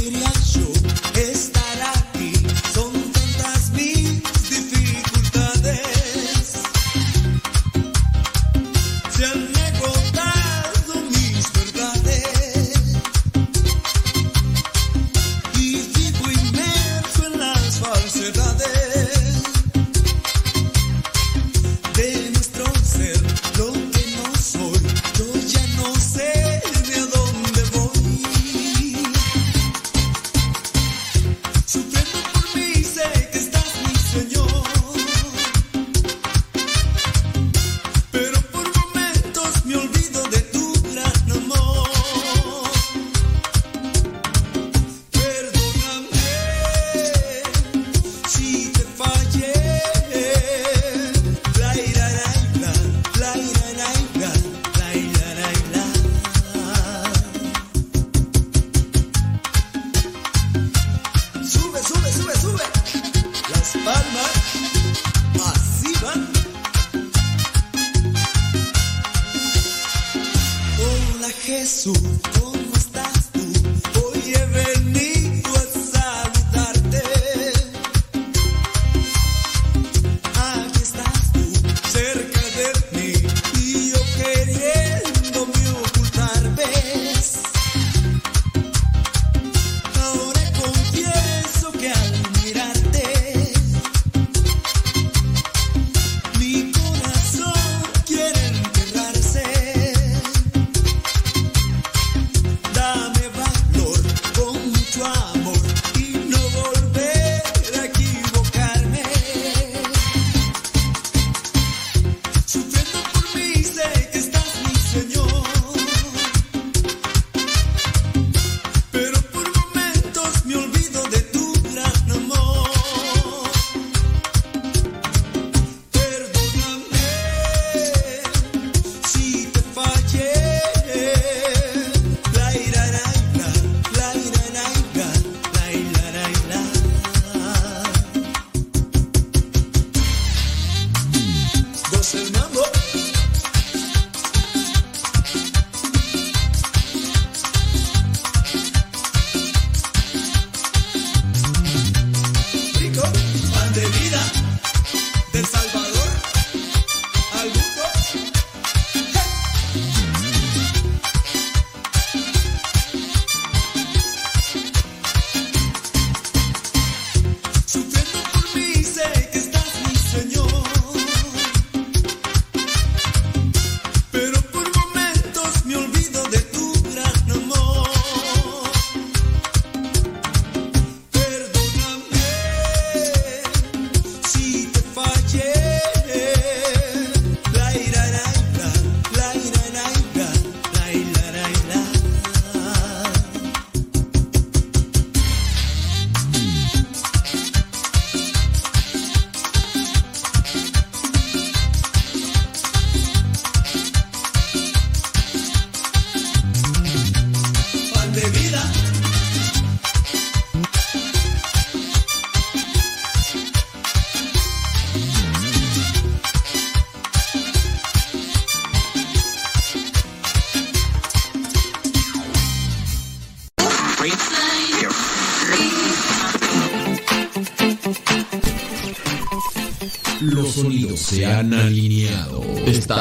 quería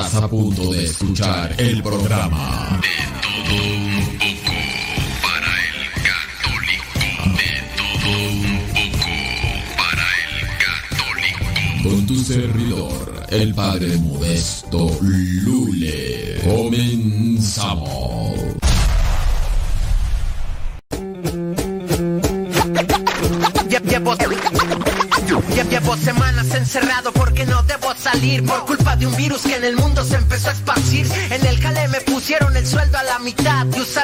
Estás a punto de escuchar el programa de todo un poco para el católico. De todo un poco para el católico. Con tu servidor, el padre modesto Lule. Comenzamos. Llevo, llevo semanas encerrado porque no debo salir por culpa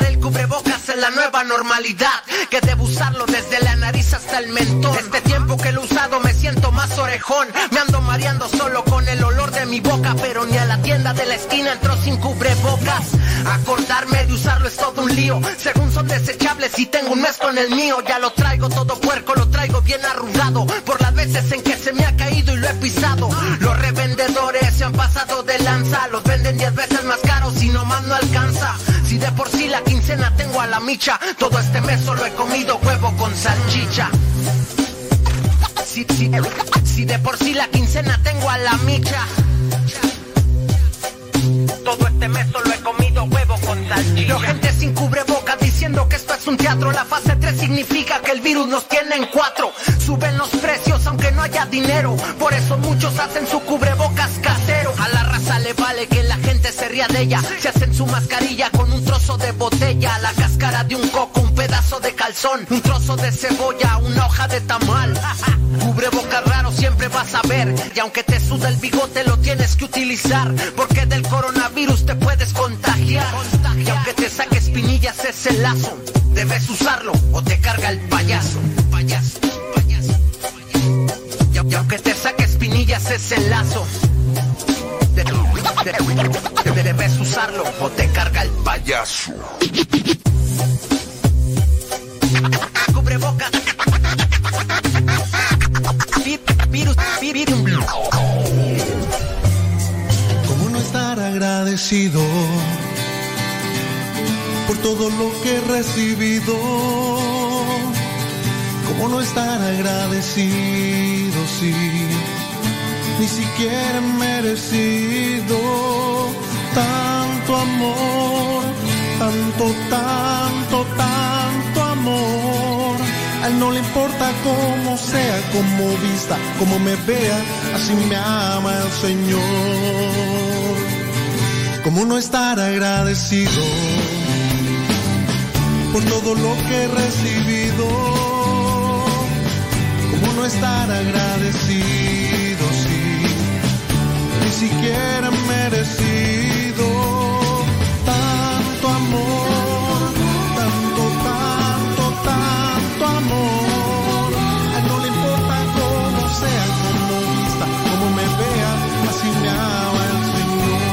el cubrebocas en la nueva normalidad que debo usarlo desde la nariz hasta el mentón. Este tiempo que lo he usado me siento más orejón. Me ando mareando solo con el olor de mi boca, pero ni a la tienda de la esquina entró sin cubrebocas. Acordarme de usarlo es todo un lío. Según son desechables y tengo un mes con el mío, ya lo traigo todo puerco, lo traigo bien arrugado. Por las veces en que se me ha caído y lo he pisado. Los revendedores se han pasado de lanza, los a la micha, todo este mes solo he comido huevo con salchicha. Si, si, si de por sí la quincena tengo a la micha. Todo este mes solo he comido huevo con salchicha. Veo gente sin cubreboca diciendo que esto es un teatro. La fase 3 significa que el virus nos tiene en cuatro. Suben los precios aunque no haya dinero. Por eso muchos hacen su cubrebocas casero. A la raza le vale que se hacen su mascarilla con un trozo de botella. La cáscara de un coco, un pedazo de calzón. Un trozo de cebolla, una hoja de tamal. Cubrebocas raro siempre vas a ver. Y aunque te suda el bigote lo tienes que utilizar. Porque del coronavirus te puedes contagiar. Y aunque te saques pinillas ese lazo. Debes usarlo o te carga el payaso. Y, aunque te saques pinillas ese lazo. De- de- de- debes usarlo o te carga el payaso. Virus. ¿Cómo no estar agradecido por todo lo que he recibido? ¿Cómo no estar agradecido si ni siquiera he merecido tanto amor, tanto, tanto, tanto amor? A él no le importa cómo sea, cómo vista, cómo me vea, así me ama el Señor. ¿Cómo no estar agradecido por todo lo que he recibido? ¿Cómo no estar agradecido siquiera he merecido tanto amor, tanto, tanto, tanto amor? No le importa cómo sea, cómo vista, cómo me vea, así me ama el Señor.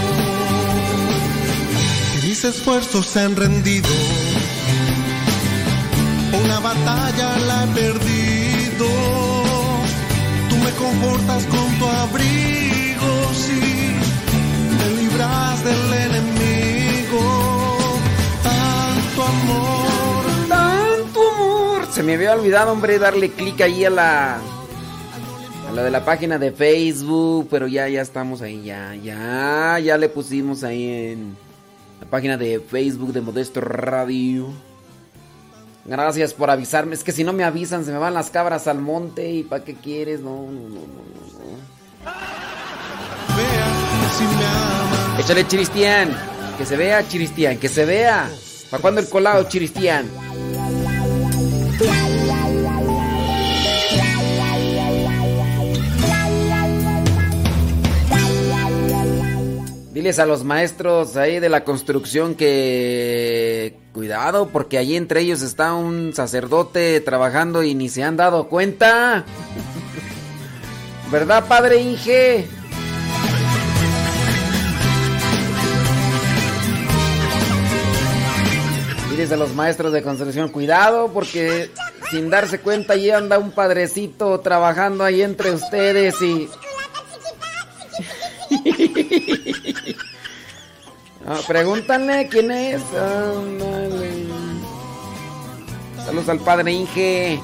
Y mis esfuerzos se han rendido, una batalla la he perdido. Tú me confortas con tu abrigo, Se me había olvidado, hombre, darle clic ahí a la. A la de la página de Facebook. Pero ya, ya estamos ahí, ya, ya. Ya le pusimos ahí en la página de Facebook de Modesto Radio. Gracias por avisarme. Es que si no me avisan, se me van las cabras al monte. ¿Y para qué quieres? No, no, no, no, no. Así me. Échale Chiristián. Que se vea, Chiristián. Que se vea. ¿Para cuándo el colado, Chiristián? Diles a los maestros ahí de la construcción que cuidado porque allí entre ellos está un sacerdote trabajando y ni se han dado cuenta. ¿Verdad, padre Inge? Diles a los maestros de construcción, cuidado porque sin darse cuenta allí anda un padrecito trabajando ahí entre ustedes y... Ah, pregúntale quién es. Ándale. Saludos al padre Inge.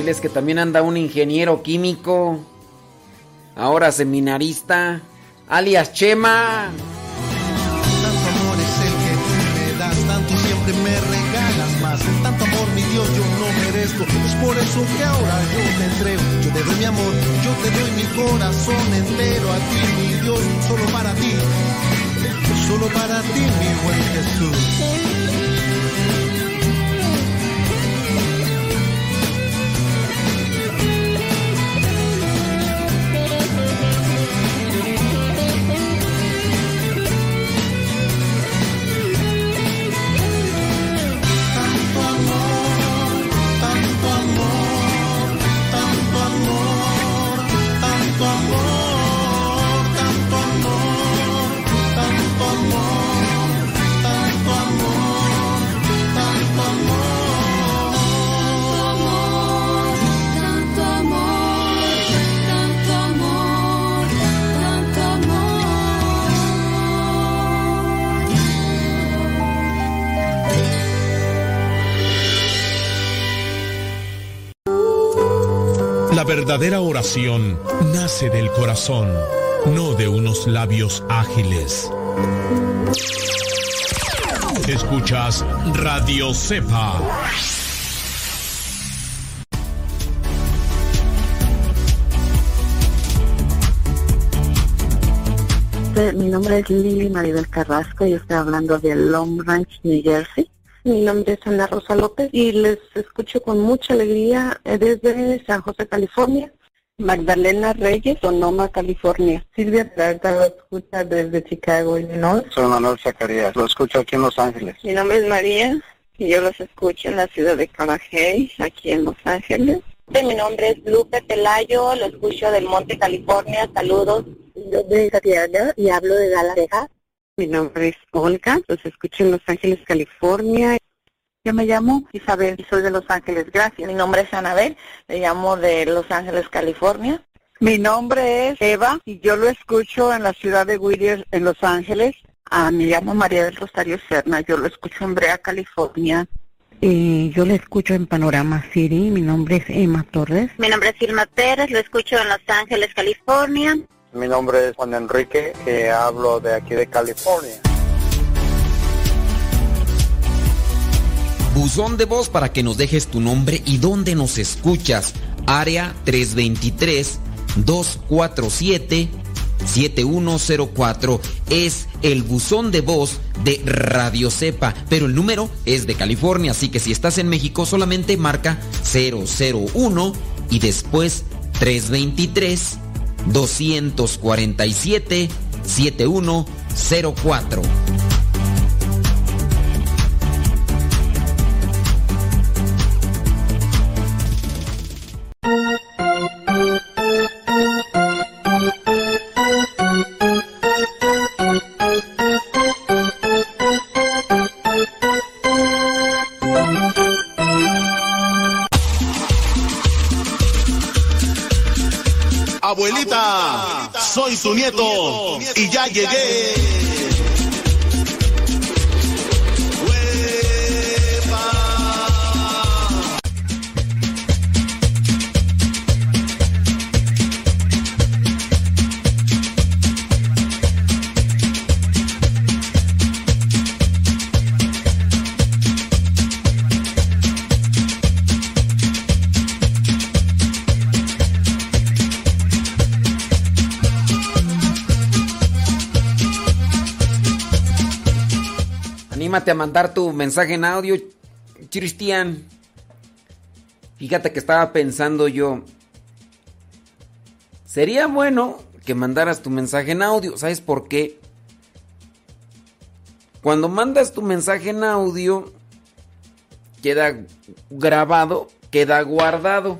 Diles que también anda un ingeniero químico. Ahora seminarista. Alias Chema. Tanto amor es el que tú me das, tanto siempre me regalas más. Tanto amor, mi Dios, yo no merezco. Es por eso que ahora yo te entrego. Yo te doy mi amor, yo te doy mi corazón entero a ti, mi Dios, solo para ti. Solo para ti, mi buen Jesús. La verdadera oración nace del corazón, no de unos labios ágiles. Escuchas Radio Cepa. Mi nombre es Lili Maribel Carrasco y estoy hablando de Long Ranch, New Jersey. Mi nombre es Ana Rosa López y les escucho con mucha alegría eh, desde San José, California. Magdalena Reyes, Sonoma, California. Silvia Peralta lo escucha desde Chicago, Illinois. Soy Manuel Zacarías, lo escucho aquí en Los Ángeles. Mi nombre es María y yo los escucho en la ciudad de Carajay, aquí en Los Ángeles. Mi nombre es Lupe Pelayo, lo escucho del Monte, California. Saludos. Nombre es Tatiana y hablo de Dallas, Mi nombre es Olga, los escucho en Los Ángeles, California. Yo me llamo Isabel y soy de Los Ángeles. Gracias. Mi nombre es Anabel, le llamo de Los Ángeles, California. Mi nombre es Eva y yo lo escucho en la ciudad de Whittier, en Los Ángeles. Ah, me llamo María del Rosario Serna, yo lo escucho en Brea, California. Y yo lo escucho en Panorama City, mi nombre es Emma Torres. Mi nombre es Irma Pérez, lo escucho en Los Ángeles, California. Mi nombre es Juan Enrique, hablo de aquí de California. Buzón de voz para que nos dejes tu nombre y dónde nos escuchas. Área 323 247 7104 es el buzón de voz de Radio Cepa, pero el número es de California, así que si estás en México solamente marca 001 y después 323 247 7104. Su nieto y ya llegué. A mandar tu mensaje en audio, Cristian. Fíjate que estaba pensando yo. Sería bueno que mandaras tu mensaje en audio. ¿Sabes por qué? Cuando mandas tu mensaje en audio, queda grabado, queda guardado.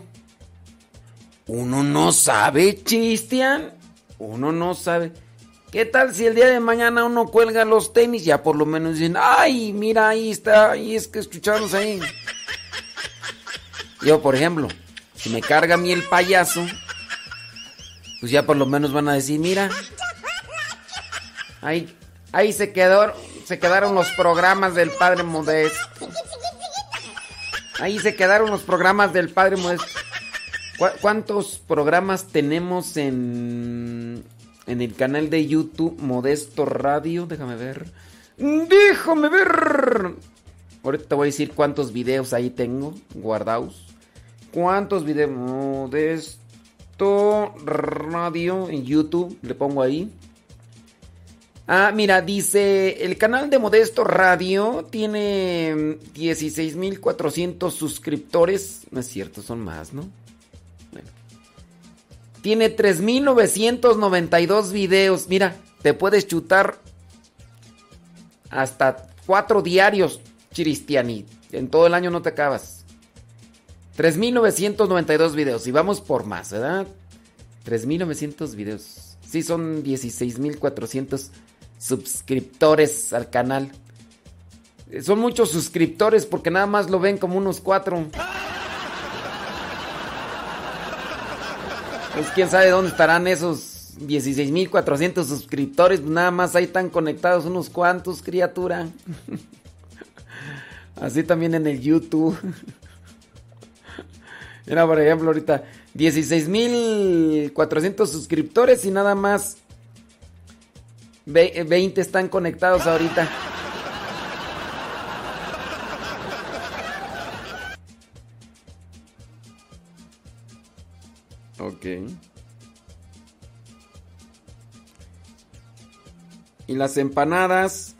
Uno no sabe, Cristian. Uno no sabe. ¿Qué tal si el día de mañana uno cuelga los tenis? Ya por lo menos dicen, ay, mira, ahí está, ahí es que escuchamos ahí. Yo, por ejemplo, si me carga a mí el payaso, pues ya por lo menos van a decir, mira, ahí, ahí se quedó, se quedaron los programas del Padre Modesto. Ahí se quedaron los programas del Padre Modesto. ¿Cuántos programas tenemos en en el canal de YouTube Modesto Radio. Déjame ver. Déjame ver. Ahorita te voy a decir cuántos videos ahí tengo guardados. ¿Cuántos videos? Modesto Radio en YouTube. Le pongo ahí. Ah, mira, dice, el canal de Modesto Radio tiene 16.400 suscriptores. No es cierto, son más, ¿no? Tiene 3.992 videos. Mira, te puedes chutar hasta cuatro diarios, Chiristiani. En todo el año no te acabas. 3.992 videos. Y vamos por más, ¿verdad? 3.900 videos. Sí, son 16.400 suscriptores al canal. Son muchos suscriptores porque nada más lo ven como unos cuatro. Pues quién sabe dónde estarán esos 16.400 suscriptores. Nada más ahí están conectados unos cuantos, criatura. Así también en el YouTube. Mira, por ejemplo, ahorita 16.400 suscriptores y nada más 20 están conectados ahorita. Y las empanadas.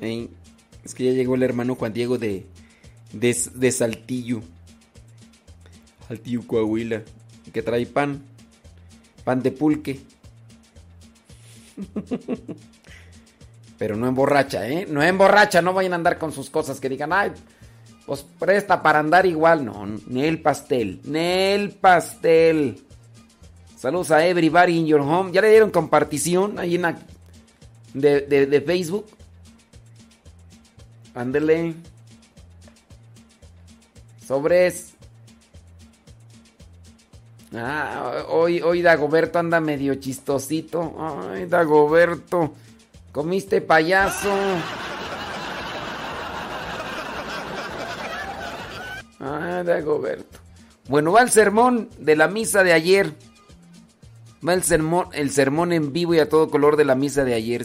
es que ya llegó el hermano Juan Diego de, de, Saltillo. Saltillo, Coahuila. Que trae pan. Pan de pulque. Pero no emborracha, ¿eh? No emborracha, no vayan a andar con sus cosas que digan, ay, pues presta para andar igual. No, ni el pastel, ni el pastel. Saludos a everybody in your home. ¿Ya le dieron compartición ahí en la, de, de, Facebook? Ándele. Sobres. Ah, hoy, hoy Dagoberto anda medio chistosito. Ay, Dagoberto. Comiste payaso. Ah, Dagoberto. Bueno, va el sermón de la misa de ayer. Va el sermón, el sermón en vivo y a todo color de la misa de ayer.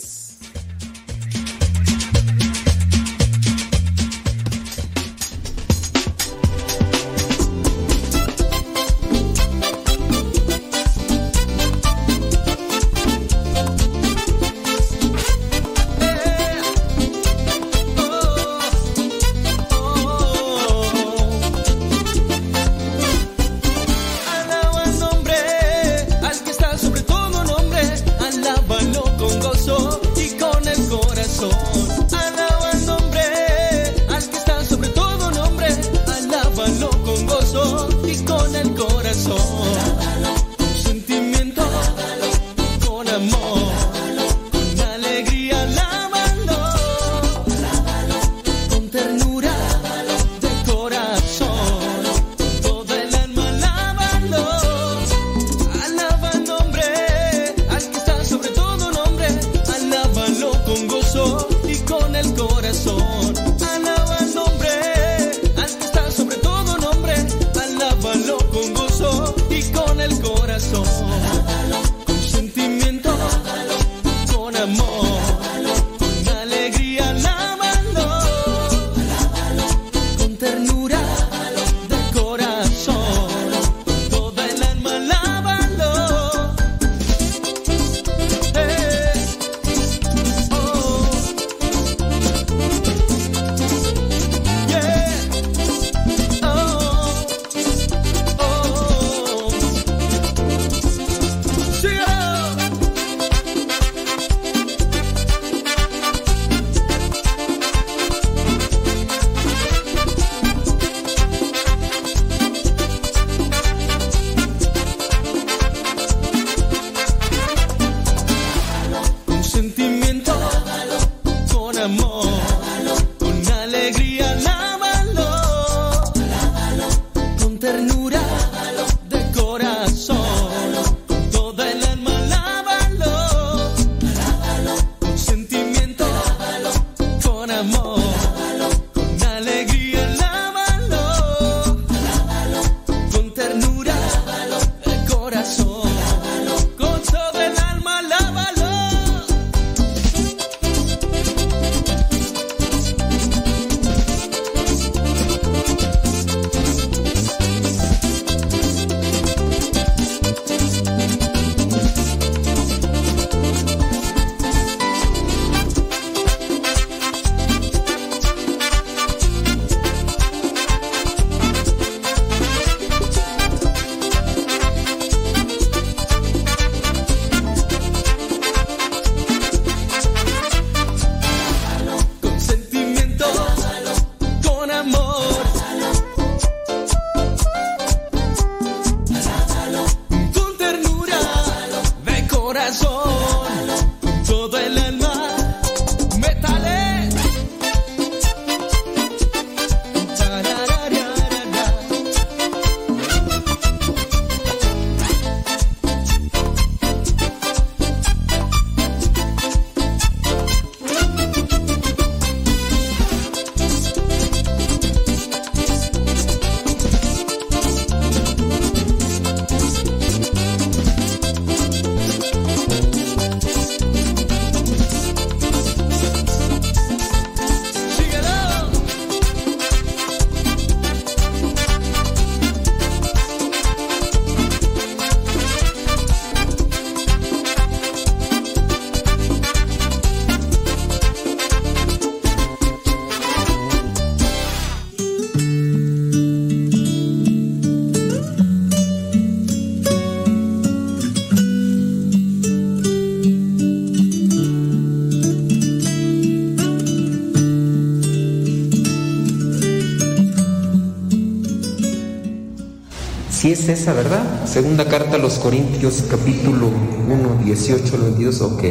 Es esa, ¿verdad? Segunda carta a los Corintios, capítulo 1, 18 al 22, ok.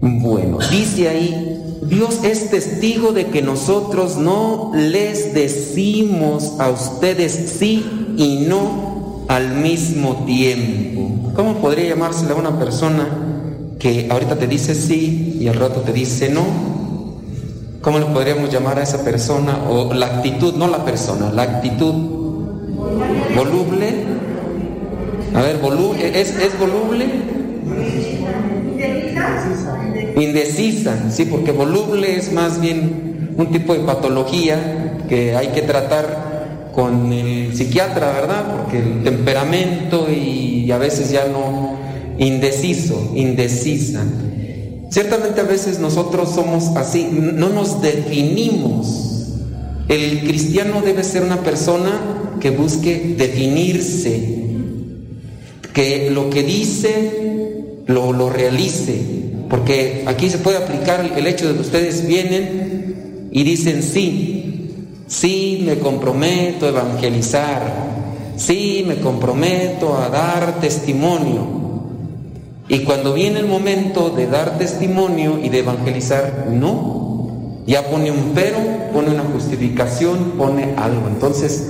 Bueno, dice ahí, Dios es testigo de que nosotros no les decimos a ustedes sí y no al mismo tiempo. ¿Cómo podría llamársela a una persona que ahorita te dice sí y al rato te dice no? ¿Cómo le podríamos llamar a esa persona? O la actitud, no la persona, la actitud voluble. A ver, voluble, ¿es, es voluble? Indecisa, sí, porque voluble es más bien un tipo de patología que hay que tratar con el psiquiatra, ¿verdad? Porque el temperamento y a veces ya no indeciso, indecisa. Ciertamente a veces nosotros somos así, no nos definimos. El cristiano debe ser una persona que busque definirse, que lo que dice lo, lo realice, porque aquí se puede aplicar el hecho de que ustedes vienen y dicen sí, sí me comprometo a evangelizar, sí me comprometo a dar testimonio. Y cuando viene el momento de dar testimonio y de evangelizar, no. Ya pone un pero, pone una justificación, pone algo. Entonces,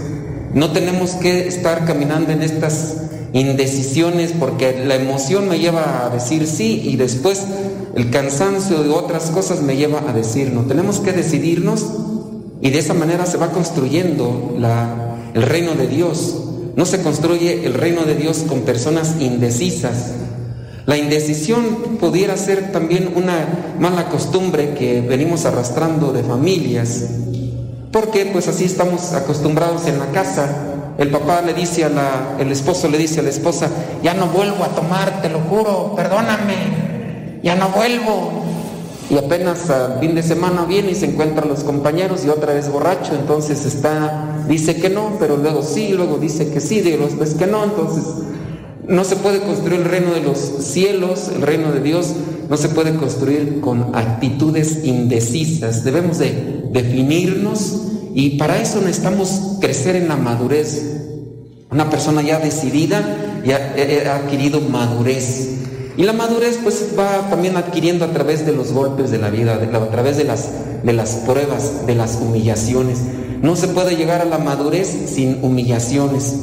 no tenemos que estar caminando en estas indecisiones porque la emoción me lleva a decir sí y después el cansancio de otras cosas me lleva a decir no. Tenemos que decidirnos y de esa manera se va construyendo el reino de Dios. No se construye el reino de Dios con personas indecisas. La indecisión pudiera ser también una mala costumbre que venimos arrastrando de familias, porque pues así estamos acostumbrados en la casa el papá le dice a la, el esposo le dice a la esposa, ya no vuelvo a tomar, te lo juro, perdóname, ya no vuelvo. Y apenas a fin de semana viene y se encuentran los compañeros y otra vez borracho, entonces está, dice que no, pero luego sí, luego dice que sí, digo después que no, entonces no se puede construir el reino de los cielos, el reino de Dios, no se puede construir con actitudes indecisas, debemos de definirnos y para eso necesitamos crecer en la madurez. Una persona ya decidida ya ha adquirido madurez. Y la madurez pues va también adquiriendo a través de los golpes de la vida, a través de las, pruebas, de las humillaciones. No se puede llegar a la madurez sin humillaciones.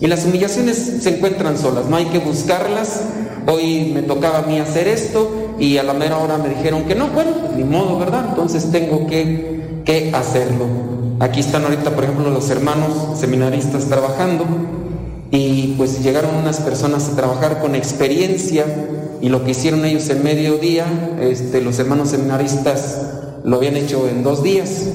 Y las humillaciones se encuentran solas, no hay que buscarlas. Hoy me tocaba a mí hacer esto y a la mera hora me dijeron que no, bueno, ni modo, ¿verdad? Entonces tengo que hacerlo. Aquí están ahorita, por ejemplo, los hermanos seminaristas trabajando y pues llegaron unas personas a trabajar con experiencia y lo que hicieron ellos en medio día, este, los hermanos seminaristas lo habían hecho en dos días.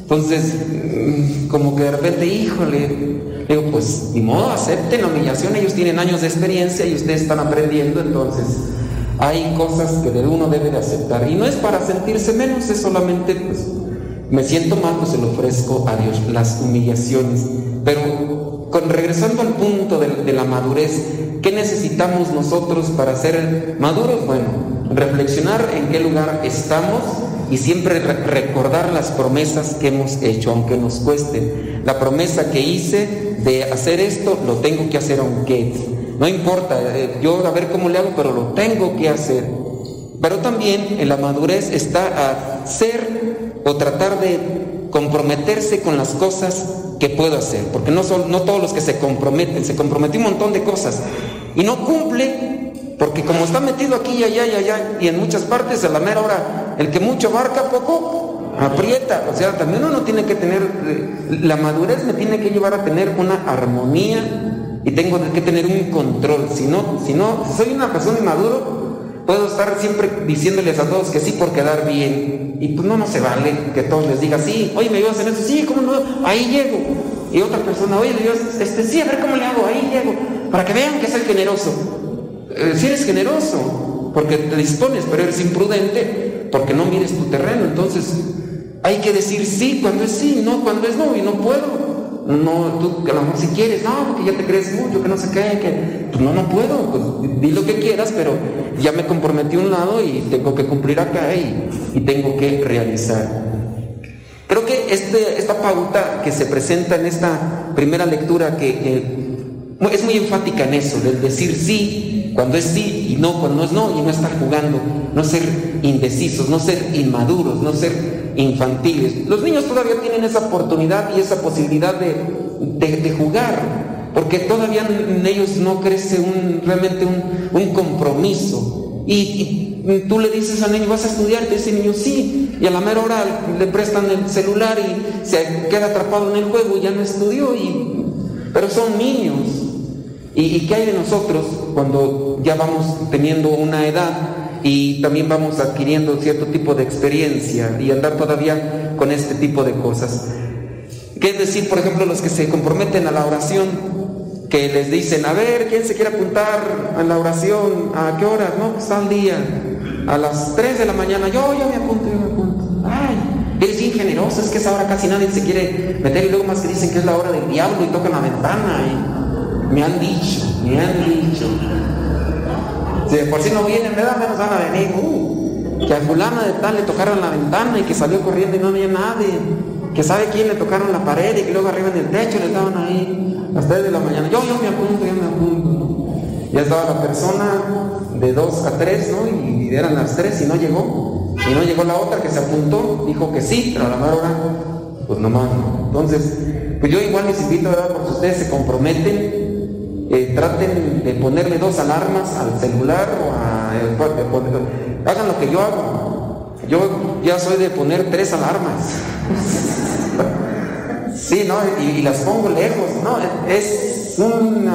Entonces, mm, como que de repente, híjole, digo, pues ni modo, acepten la humillación, ellos tienen años de experiencia y ustedes están aprendiendo, entonces hay cosas que uno debe de aceptar. Y no es para sentirse menos, es solamente pues me siento mal, pues se lo ofrezco a Dios, las humillaciones. Pero con, regresando al punto de, la madurez, ¿qué necesitamos nosotros para ser maduros? Bueno, reflexionar en qué lugar estamos y siempre recordar las promesas que hemos hecho, aunque nos cueste. La promesa que hice de hacer esto, lo tengo que hacer aunque no importa, eh, yo a ver cómo le hago, pero lo tengo que hacer. Pero también en la madurez está a ser o tratar de comprometerse con las cosas que puedo hacer, porque no, son, no todos los que se comprometen, se comprometió un montón de cosas y no cumple, porque como está metido aquí y allá y allá y en muchas partes, a la mera hora, el que mucho abarca poco aprieta, o sea, también uno tiene que tener, eh, la madurez me tiene que llevar a tener una armonía y tengo que tener un control, si no, si no, si soy una persona inmaduro, Puedo estar siempre diciéndoles a todos que sí por quedar bien. Y pues no, no se vale que todos les digan, sí, oye, me ayudas en eso, sí, ¿cómo no? Ahí llego. Y otra persona, oye, Dios, este, sí, a ver cómo le hago, ahí llego. Para que vean que soy generoso. Eh, si eres generoso, porque te dispones, pero eres imprudente, porque no mires tu terreno. Entonces, hay que decir sí cuando es sí, no cuando es no, y no puedo no, tú a lo mejor si quieres, no, porque ya te crees mucho, que no se cae, que no, no puedo, pues di lo que quieras, pero ya me comprometí a un lado y tengo que cumplir acá y, y tengo que realizar. Creo que este, esta pauta que se presenta en esta primera lectura, que, es muy enfática en eso, del decir sí cuando es sí y no cuando es no, y no estar jugando, no ser indecisos, no ser inmaduros, no ser infantiles. Los niños todavía tienen esa oportunidad y esa posibilidad de, jugar, porque todavía en ellos no crece un, realmente un, compromiso. y tú le dices al niño, ¿vas a estudiar? Y dice niño, sí. Y a la mera hora le prestan el celular y se queda atrapado en el juego y ya no estudió. Y... Pero son niños. ¿Y, ¿Y qué hay de nosotros cuando ya vamos teniendo una edad y también vamos adquiriendo cierto tipo de experiencia y andar todavía con este tipo de cosas? ¿Qué decir, por ejemplo, los que se comprometen a la oración? Que les dicen, a ver, ¿quién se quiere apuntar a la oración? ¿A qué hora? No, pues al día. A las 3 de la mañana, yo, yo me apunto, yo me apunto. Ay, eres bien generoso, es que esa hora casi nadie se quiere meter y luego más que dicen que es la hora del diablo y tocan la ventana. Me han dicho, me han dicho. Si por si no vienen, ¿verdad? Menos van a venir. Uh, que a fulana de tal le tocaron la ventana y que salió corriendo y no había nadie. Que sabe quién le tocaron la pared y que luego arriba en el techo le estaban ahí las 3 de la mañana, yo, yo me apunto, yo me apunto. Ya estaba la persona de 2 a 3, ¿no? Y eran las 3 y no llegó. Y no llegó la otra que se apuntó, dijo que sí, pero a la mejor hora, pues nomás no. Entonces, pues yo igual les invito, ¿verdad? Porque ustedes se comprometen, eh, traten de ponerle dos alarmas al celular o a... El, hagan lo que yo hago. Yo ya soy de poner tres alarmas. Sí, ¿no? Y, las pongo lejos, ¿no? Es un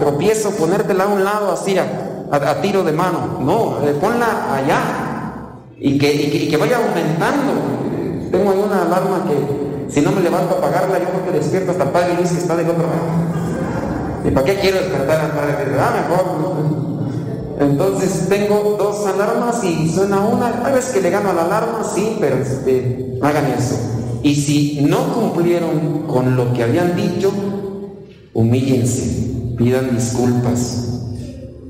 tropiezo ponértela a un lado así, a, tiro de mano. No, eh, ponla allá y que, que, vaya aumentando. Tengo ahí una alarma que si no me levanto a apagarla, yo creo que despierto hasta Padre Luis que está del otro lado. ¿Y para qué quiero despertar al Padre Luis? Ah, mejor, Entonces tengo dos alarmas y suena una. A veces que le gano a la alarma, sí, pero este, hagan eso. Y si no cumplieron con lo que habían dicho, humíllense, pidan disculpas.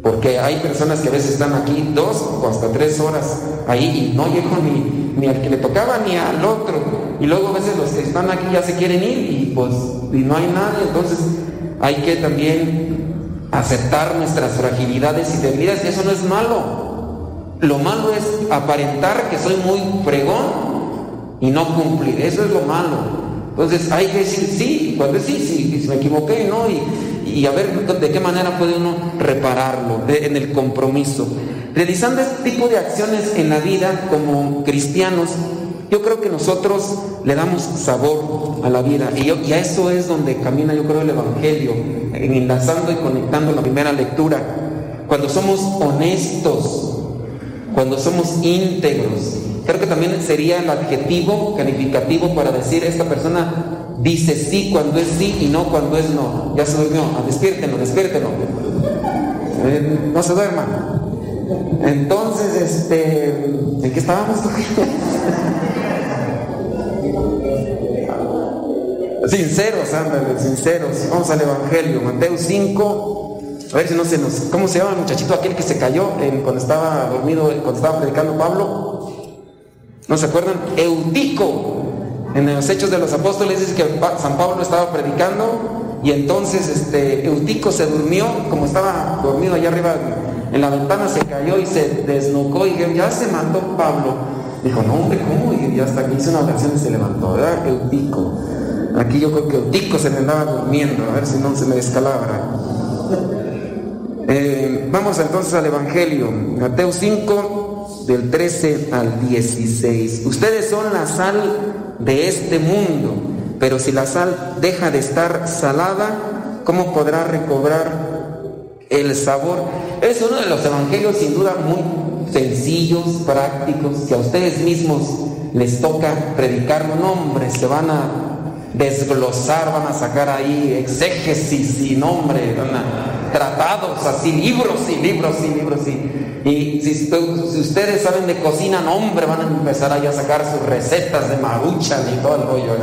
Porque hay personas que a veces están aquí dos o hasta tres horas ahí y no llego ni, ni al que le tocaba ni al otro. Y luego a veces los que están aquí ya se quieren ir y pues y no hay nadie. Entonces hay que también aceptar nuestras fragilidades y debilidades. Eso no es malo. Lo malo es aparentar que soy muy fregón y no cumplir. Eso es lo malo. Entonces hay que decir sí, cuando sí, sí, si me equivoqué, ¿no? Y, a ver de qué manera puede uno repararlo en el compromiso. Realizando este tipo de acciones en la vida como cristianos, yo creo que nosotros le damos sabor a la vida y, y a eso es donde camina yo creo el Evangelio, enlazando y conectando la primera lectura. Cuando somos honestos, cuando somos íntegros, Creo que también sería el adjetivo calificativo para decir esta persona dice sí cuando es sí y no cuando es no. Ya se durmió, ah, despiértenlo, despiértenlo. Eh, no se duerma. Entonces, este, ¿en qué estábamos? sinceros, ándale, sinceros. Vamos al Evangelio, Mateo 5. A ver si no se nos. ¿Cómo se llama muchachito aquel que se cayó cuando estaba dormido, cuando estaba predicando Pablo? ¿No se acuerdan? Eutico. En los Hechos de los Apóstoles dice que San Pablo estaba predicando y entonces este Eutico se durmió, como estaba dormido allá arriba en la ventana, se cayó y se desnucó y ya se mató Pablo. Dijo, no hombre, ¿cómo? Y hasta que hizo una oración y se levantó, ¿verdad? Eutico. Aquí yo creo que Eutico se me andaba durmiendo, a ver si no se me descalabra. Eh, vamos entonces al Evangelio, Mateo 5, del 13 al 16. Ustedes son la sal de este mundo, pero si la sal deja de estar salada, ¿cómo podrá recobrar el sabor? Es uno de los evangelios sin duda muy sencillos, prácticos, que a ustedes mismos les toca predicar, no hombre, se van a desglosar, van a sacar ahí exégesis y nombre, tratados así, libros y libros y libros y y si, ustedes saben de cocina, no, hombre, van a empezar ahí a sacar sus recetas de maruchan y todo el rollo.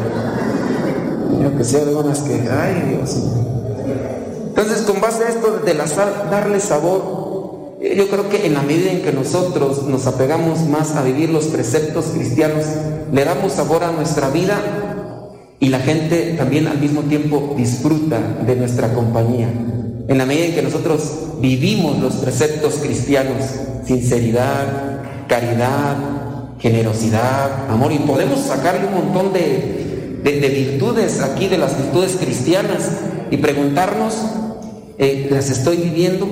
Yo que sé, algunas que, ay Dios. Entonces, con base a esto de la sal, darle sabor. yo creo que en la medida en que nosotros nos apegamos más a vivir los preceptos cristianos, le damos sabor a nuestra vida y la gente también al mismo tiempo disfruta de nuestra compañía. En la medida en que nosotros vivimos los preceptos cristianos, sinceridad, caridad, generosidad, amor, y podemos sacarle un montón de, virtudes aquí, de las virtudes cristianas, y preguntarnos, eh, ¿las estoy viviendo?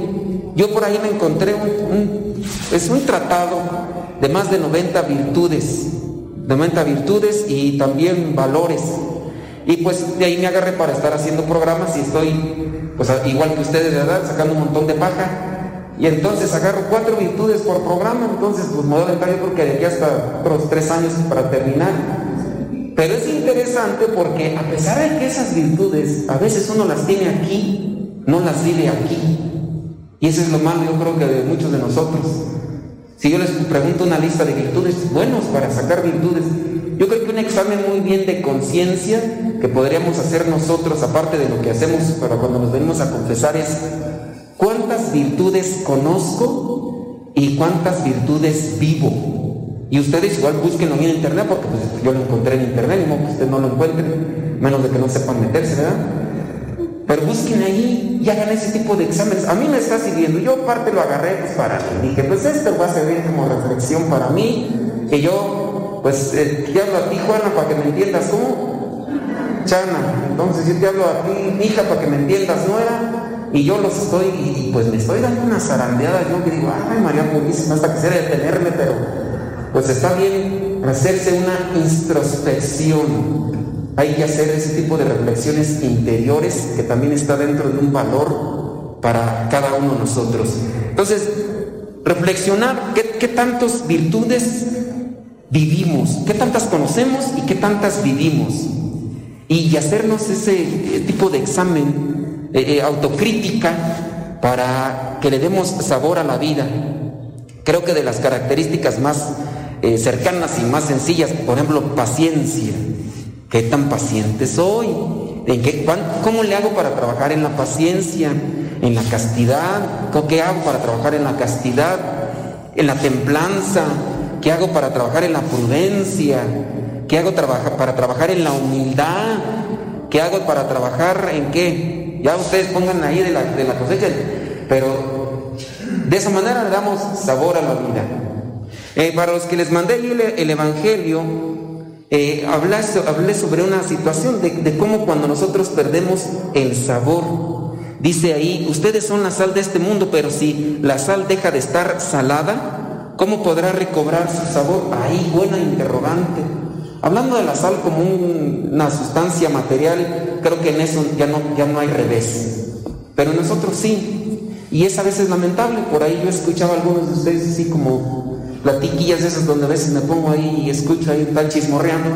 Yo por ahí me encontré un, es un tratado de más de 90 virtudes, 90 virtudes y también valores. Y pues de ahí me agarré para estar haciendo programas y estoy, pues igual que ustedes de edad, sacando un montón de paja. Y entonces agarro cuatro virtudes por programa, entonces pues me voy a yo creo que de aquí hasta otros tres años para terminar. Pero es interesante porque a pesar de que esas virtudes a veces uno las tiene aquí, no las vive aquí. Y eso es lo malo, yo creo que de muchos de nosotros. Si yo les pregunto una lista de virtudes buenos para sacar virtudes, yo creo un examen muy bien de conciencia que podríamos hacer nosotros, aparte de lo que hacemos para cuando nos venimos a confesar, es cuántas virtudes conozco y cuántas virtudes vivo. Y ustedes igual búsquenlo en internet, porque pues, yo lo encontré en internet, y no que ustedes no lo encuentren, menos de que no sepan meterse, ¿verdad? Pero busquen ahí y hagan ese tipo de exámenes. A mí me está sirviendo. Yo parte lo agarré pues para. Dije, pues esto va a servir como reflexión para mí. Que yo, pues, eh, te hablo a ti, Juana, para que me entiendas. ¿Cómo? Chana. Entonces yo te hablo a ti, hija, para que me entiendas, nuera. Y yo los estoy, y, pues me estoy dando una zarandeada. Yo que digo, ay, María Purísima, hasta quisiera detenerme, pero pues está bien hacerse una introspección hay que hacer ese tipo de reflexiones interiores que también está dentro de un valor para cada uno de nosotros. Entonces, reflexionar qué, qué tantas virtudes vivimos, qué tantas conocemos y qué tantas vivimos. Y hacernos ese eh, tipo de examen, eh, eh, autocrítica, para que le demos sabor a la vida. Creo que de las características más cercanas y más sencillas, por ejemplo, paciencia. ¿Qué tan paciente soy? ¿En qué, ¿Cómo le hago para trabajar en la paciencia? ¿En la castidad? ¿Qué hago para trabajar en la castidad? ¿En la templanza? ¿Qué hago para trabajar en la prudencia? ¿Qué hago para trabajar en la humildad? ¿Qué hago para trabajar en qué? Ya ustedes pongan ahí de la, de la cosecha, pero de esa manera le damos sabor a la vida. Eh, para los que les mandé el Evangelio, eh, hablé, sobre una situación de, cómo cuando nosotros perdemos el sabor, dice ahí, ustedes son la sal de este mundo, pero si la sal deja de estar salada, ¿cómo podrá recobrar su sabor? Ahí, buena interrogante. Hablando de la sal como una sustancia material, creo que en eso ya no, ya no hay revés. Pero nosotros sí. Y es a veces lamentable. Por ahí yo escuchaba a algunos de ustedes así como platiquillas esas donde a veces me pongo ahí y escucho ahí tal chismorreando,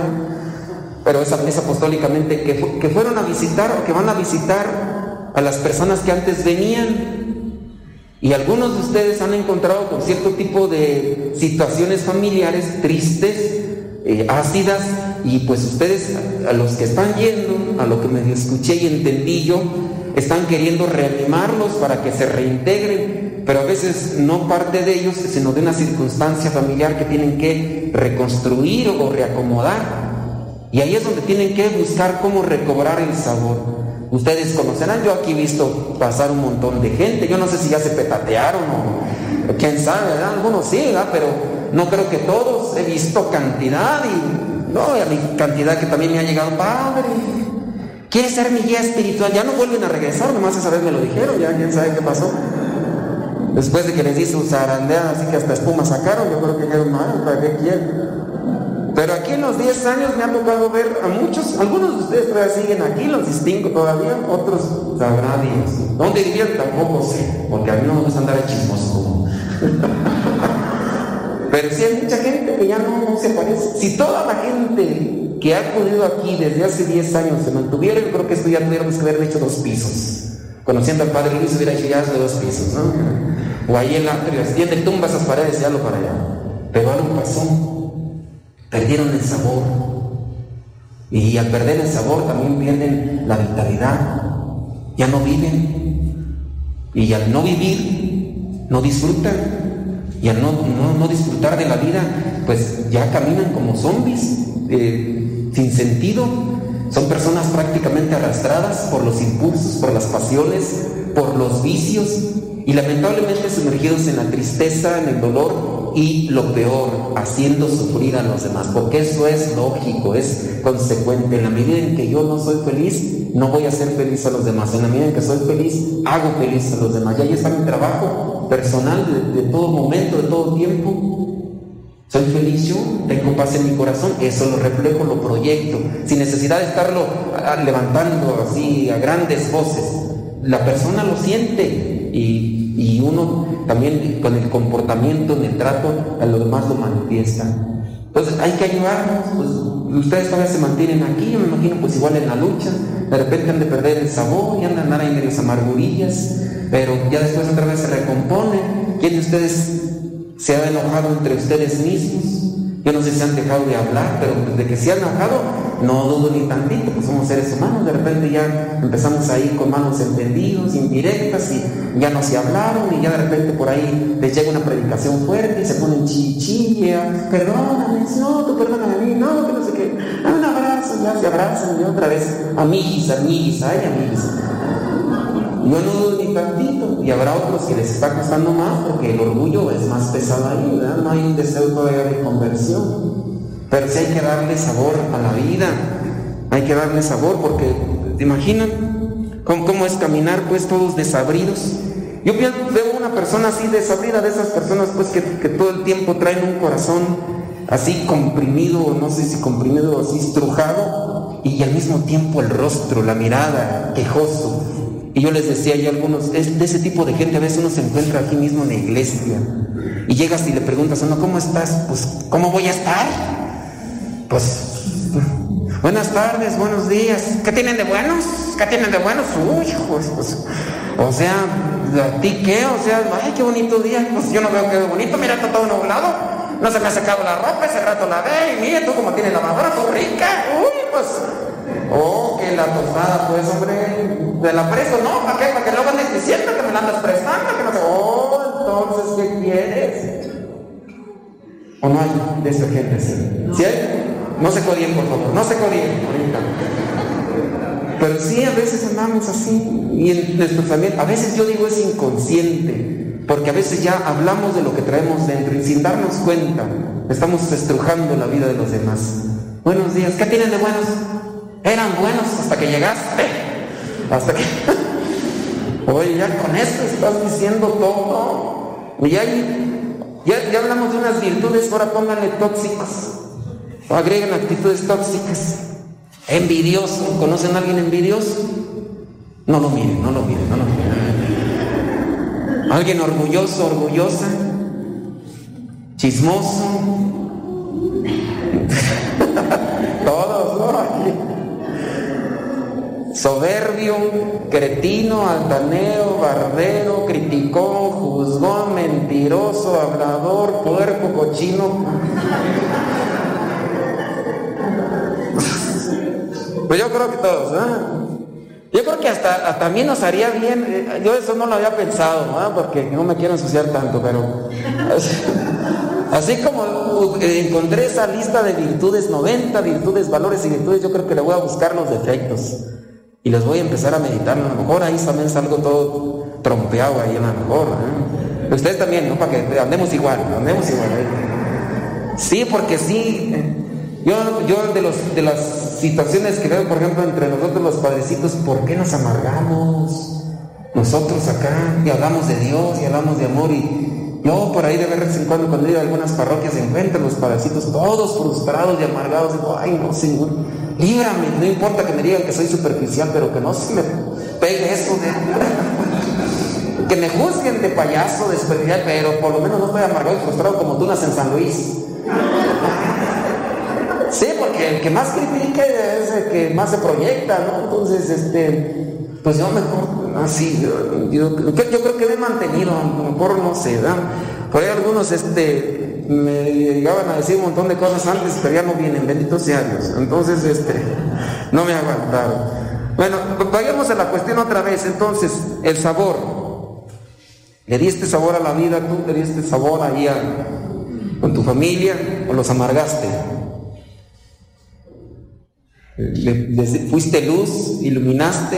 pero es, es apostólicamente que, que fueron a visitar o que van a visitar a las personas que antes venían. Y algunos de ustedes han encontrado con cierto tipo de situaciones familiares tristes, eh, ácidas, y pues ustedes, a los que están yendo, a lo que me escuché y entendí yo, están queriendo reanimarlos para que se reintegren, pero a veces no parte de ellos, sino de una circunstancia familiar que tienen que reconstruir o reacomodar. Y ahí es donde tienen que buscar cómo recobrar el sabor. Ustedes conocerán, yo aquí he visto pasar un montón de gente, yo no sé si ya se petatearon o quién sabe, ¿verdad? Algunos sí, ¿verdad? Pero no creo que todos, he visto cantidad y no, hay cantidad que también me ha llegado, padre, ¿Quiere ser mi guía espiritual? Ya no vuelven a regresar, nomás esa vez me lo dijeron, ya quién sabe qué pasó. Después de que les hice un zarandeada, así que hasta espuma sacaron, yo creo que dijeron, no, ¿para qué quieren? Pero aquí en los 10 años me ha tocado ver a muchos, algunos de ustedes todavía siguen aquí, los distingo todavía, otros sabrá Dios. ¿Dónde vivían? Tampoco sé, porque a mí no me gusta andar chismoso Pero sí hay mucha gente que ya no, se parece. Si toda la gente que ha acudido aquí desde hace 10 años se mantuviera, yo creo que esto ya tuviéramos que haber hecho dos pisos. Conociendo al Padre Luis hubiera hecho ya de dos pisos, ¿no? O ahí en la atrio, de tumba esas paredes ya lo para allá. Pero algo pasó. Perdieron el sabor. Y al perder el sabor también pierden la vitalidad. Ya no viven. Y al no vivir, no disfrutan. Y al no, no, disfrutar de la vida, pues ya caminan como zombies, eh, sin sentido. Son personas prácticamente arrastradas por los impulsos, por las pasiones, por los vicios y lamentablemente sumergidos en la tristeza, en el dolor y lo peor, haciendo sufrir a los demás, porque eso es lógico, es consecuente. En la medida en que yo no soy feliz, no voy a ser feliz a los demás. En la medida en que soy feliz, hago feliz a los demás. Y ahí está mi trabajo personal de, todo momento, de todo tiempo. Soy feliz yo, tengo paz en mi corazón, eso lo reflejo, lo proyecto, sin necesidad de estarlo ah, levantando así a grandes voces. La persona lo siente y y uno también con el comportamiento, en el trato, a los demás lo manifiesta. Entonces hay que ayudarnos, pues ustedes todavía se mantienen aquí, yo me imagino pues igual en la lucha, de repente han de perder el sabor y han de andar ahí medio amargurillas, pero ya después otra vez se recomponen. ¿Quién de ustedes se ha enojado entre ustedes mismos? Yo no sé si han dejado de hablar, pero desde que se han enojado, no dudo ni tantito, pues somos seres humanos, de repente ya empezamos a ir con malos entendidos, indirectas, y ya no se hablaron, y ya de repente por ahí les llega una predicación fuerte y se ponen chichilla, perdóname, no, tú perdóname a mí, no, que no sé qué, un abrazo, ya se abrazan y otra vez, amiguis, amiguis, ay, amiguis. Yo no dudo ni tantito, y habrá otros que les está costando más porque el orgullo es más pesado ahí. No hay un deseo todavía de conversión. Pero sí hay que darle sabor a la vida, hay que darle sabor porque, ¿te imaginan cómo, es caminar pues todos desabridos? Yo veo una persona así desabrida, de esas personas pues que, que todo el tiempo traen un corazón así comprimido, no sé si comprimido o así estrujado, y al mismo tiempo el rostro, la mirada, quejoso. Y yo les decía, hay algunos, de ese tipo de gente a veces uno se encuentra aquí mismo en la iglesia y llegas y le preguntas a uno, ¿cómo estás? Pues, ¿cómo voy a estar? Pues, buenas tardes, buenos días. ¿Qué tienen de buenos? ¿Qué tienen de buenos? Uy, pues, pues, o sea, ¿a ti qué? O sea, ay, qué bonito día. Pues yo no veo que bonito, mira, está todo nublado. No se me ha secado la ropa, ese rato la ve y mira tú como tienes la madura, tú rica. Uy, pues, oh, que la tostada, pues, hombre, ¿Te la presto? No, ¿para qué? Para que luego andes diciendo que me la andas prestando, que no sé. Oh, entonces, ¿qué quieres? ¿O no hay de esa gente? ¿Sí? No se codien, por favor, no se codien ahorita. Pero sí, a veces andamos así. Y en nuestro a veces yo digo es inconsciente, porque a veces ya hablamos de lo que traemos dentro y sin darnos cuenta, estamos estrujando la vida de los demás. Buenos días, ¿qué tienen de buenos? Eran buenos hasta que llegaste. Hasta que, oye, ya con esto estás diciendo todo. Y ya, ya, hablamos de unas virtudes, ahora pónganle tóxicos. O agreguen actitudes tóxicas. Envidioso, ¿conocen a alguien envidioso? No lo miren, no lo miren, no lo miren. Alguien orgulloso, orgullosa, chismoso. Todos, ¿no? soberbio, cretino, altanero, barbero, criticón, juzgón, mentiroso, hablador, puerco, cochino. Pues yo creo que todos, ¿eh? Yo creo que hasta, también nos haría bien, eh, yo eso no lo había pensado, ¿no? porque no me quiero ensuciar tanto, pero así, como uh, encontré esa lista de virtudes, 90 virtudes, valores y virtudes, yo creo que le voy a buscar los defectos. Y los voy a empezar a meditar, a lo mejor ahí también salgo todo trompeado ahí, a lo mejor. ¿eh? Ustedes también, ¿no? Para que andemos igual, andemos igual. ¿eh? Sí, porque sí. Yo, yo de, los, de las situaciones que veo, por ejemplo, entre nosotros los padrecitos, ¿por qué nos amargamos? Nosotros acá, y hablamos de Dios, y hablamos de amor, y yo por ahí de vez en cuando, cuando ido a algunas parroquias, encuentro los padrecitos todos frustrados y amargados, digo, ay no, Señor, líbrame, no importa que me digan que soy superficial, pero que no se me pegue eso de... que me juzguen de payaso, de superficial, pero por lo menos no estoy amargado y frustrado como tú naces en San Luis. El que más critica es el que más se proyecta, ¿no? Entonces, este, pues yo mejor, así, yo, yo, creo que me he mantenido, a mejor no sé, ¿verdad? Por ahí algunos, este, me llegaban a decir un montón de cosas antes, pero ya no vienen, benditos sea Dios. Entonces, este, no me aguantaron. Bueno, vayamos a la cuestión otra vez. Entonces, el sabor. ¿Le diste sabor a la vida tú? ¿Le diste sabor ahí con tu familia o los amargaste? Fuiste luz, iluminaste.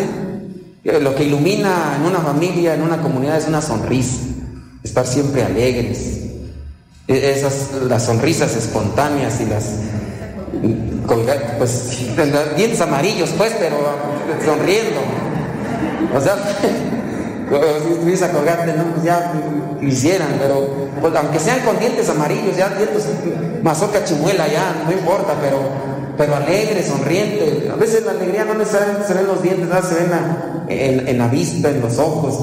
Lo que ilumina en una familia, en una comunidad es una sonrisa, estar siempre alegres. E, esas, las sonrisas espontáneas y las pues dientes amarillos pues, pero sonriendo. O sea, si a colgarte, ¿no? Pues ya hicieran, pero pues, aunque sean con dientes amarillos, ya dientes mazoca chimuela, ya, no importa, pero, pero alegre, sonriente. A veces la alegría no necesariamente se ven los dientes, se ven en, en, la vista, en los ojos,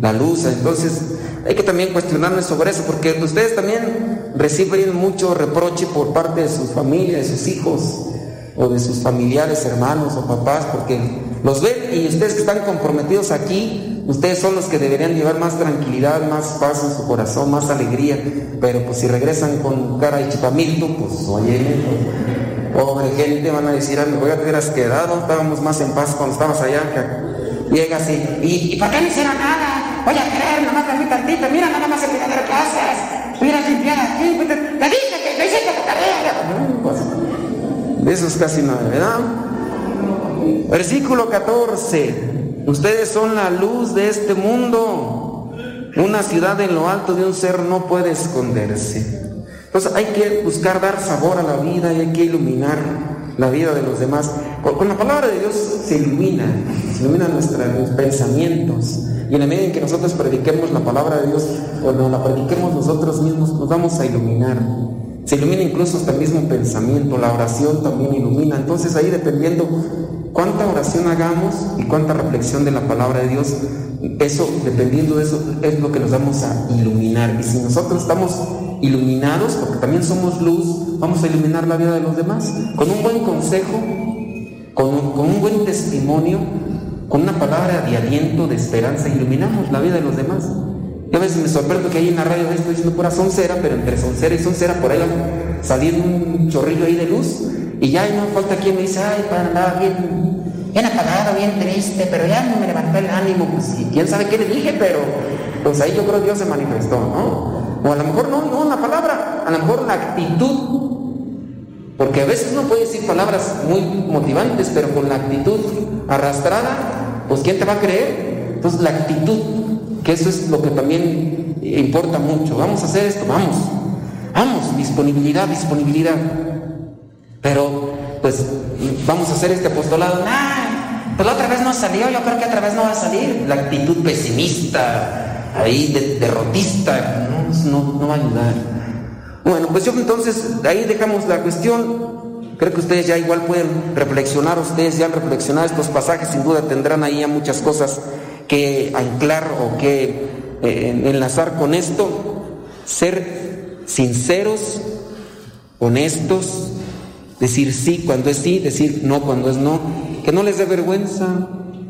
la luz. Entonces, hay que también cuestionarnos sobre eso, porque ustedes también reciben mucho reproche por parte de sus familias, de sus hijos, o de sus familiares, hermanos o papás, porque los ven y ustedes que están comprometidos aquí, ustedes son los que deberían llevar más tranquilidad, más paz en su corazón, más alegría, pero pues si regresan con cara de chipamilto, pues oye, pues, pobre gente, van a decir, voy a te hubieras quedado, estábamos más en paz cuando estabas allá, que llega así, ¿y, ¿y para qué no hicieron nada? Voy a creer, nomás a mí tantito, mira, nada más tiradero que haces, mira limpiar aquí, te, dije que no hiciste la tarea. Pues, de esos casi nada, ¿verdad? Versículo 14. Ustedes son la luz de este mundo. Una ciudad en lo alto de un ser no puede esconderse. Entonces hay que buscar dar sabor a la vida y hay que iluminar la vida de los demás. Con, la palabra de Dios se ilumina, se iluminan nuestros pensamientos. Y en la medida en que nosotros prediquemos la palabra de Dios, cuando la prediquemos nosotros mismos, nos vamos a iluminar. Se ilumina incluso hasta el mismo pensamiento, la oración también ilumina. Entonces ahí dependiendo cuánta oración hagamos y cuánta reflexión de la palabra de Dios, eso, dependiendo de eso, es lo que nos vamos a iluminar. Y si nosotros estamos iluminados, porque también somos luz, vamos a iluminar la vida de los demás. Con un buen consejo, con un, con un buen testimonio, con una palabra de aliento, de esperanza, iluminamos la vida de los demás. Yo a veces me sorprendo que ahí en la radio estoy diciendo pura soncera, pero entre soncera y soncera por ahí saliendo un chorrillo ahí de luz y ya no falta quien me dice, ay, para andaba bien, bien apagado, bien triste, pero ya no me levantó el ánimo, pues y quién sabe qué le dije, pero pues ahí yo creo que Dios se manifestó, ¿no? O a lo mejor no, no una palabra, a lo mejor una actitud, porque a veces uno puede decir palabras muy motivantes, pero con la actitud arrastrada, pues ¿quién te va a creer? Entonces la actitud que eso es lo que también importa mucho. Vamos a hacer esto, vamos, vamos, disponibilidad, disponibilidad. Pero, pues, vamos a hacer este apostolado. Nah, pues la otra vez no salió, yo creo que otra vez no va a salir. La actitud pesimista, ahí derrotista, no, no va a ayudar. Bueno, pues yo entonces, ahí dejamos la cuestión. Creo que ustedes ya igual pueden reflexionar, ustedes ya han reflexionado estos pasajes, sin duda tendrán ahí ya muchas cosas que anclar o que eh, enlazar con esto, ser sinceros, honestos, decir sí cuando es sí, decir no cuando es no, que no les dé vergüenza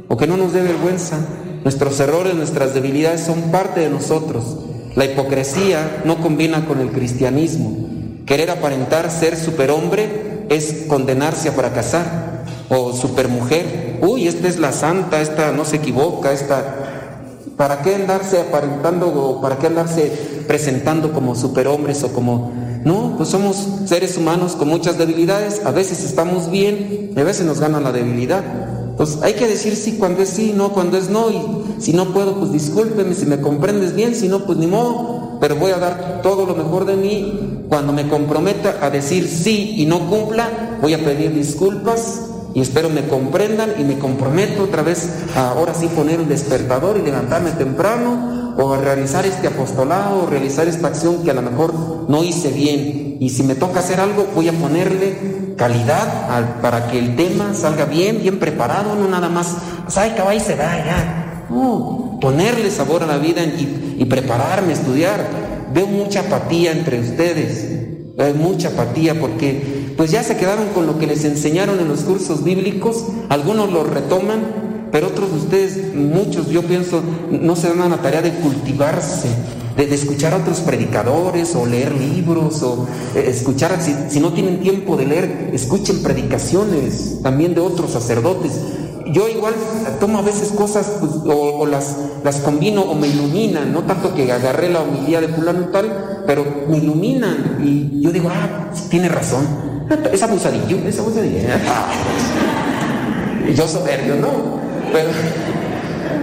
o que no nos dé vergüenza. Nuestros errores, nuestras debilidades son parte de nosotros. La hipocresía no combina con el cristianismo. Querer aparentar ser superhombre es condenarse a fracasar o supermujer uy, esta es la santa, esta no se equivoca, esta... ¿Para qué andarse aparentando o para qué andarse presentando como superhombres o como... No, pues somos seres humanos con muchas debilidades, a veces estamos bien, a veces nos gana la debilidad. Entonces hay que decir sí cuando es sí, no cuando es no, y si no puedo, pues discúlpeme, si me comprendes bien, si no, pues ni modo, pero voy a dar todo lo mejor de mí. Cuando me comprometa a decir sí y no cumpla, voy a pedir disculpas y espero me comprendan y me comprometo otra vez a ahora sí poner un despertador y levantarme temprano o a realizar este apostolado o realizar esta acción que a lo mejor no hice bien. Y si me toca hacer algo, voy a ponerle calidad para que el tema salga bien, bien preparado, no nada más, ¿sabe que va y se va ya? No, ponerle sabor a la vida y, y prepararme, estudiar. Veo mucha apatía entre ustedes, hay mucha apatía porque pues ya se quedaron con lo que les enseñaron en los cursos bíblicos, algunos lo retoman, pero otros de ustedes, muchos yo pienso, no se dan a la tarea de cultivarse, de, escuchar a otros predicadores o leer libros o eh, escuchar, si, no tienen tiempo de leer, escuchen predicaciones también de otros sacerdotes. Yo igual tomo a veces cosas pues, o, las, las combino o me iluminan, no tanto que agarré la humildad de fulano tal, pero me iluminan y yo digo, ah, tiene razón, es abusadillo, es abusadillo. yo soberbio, ¿no? Pero,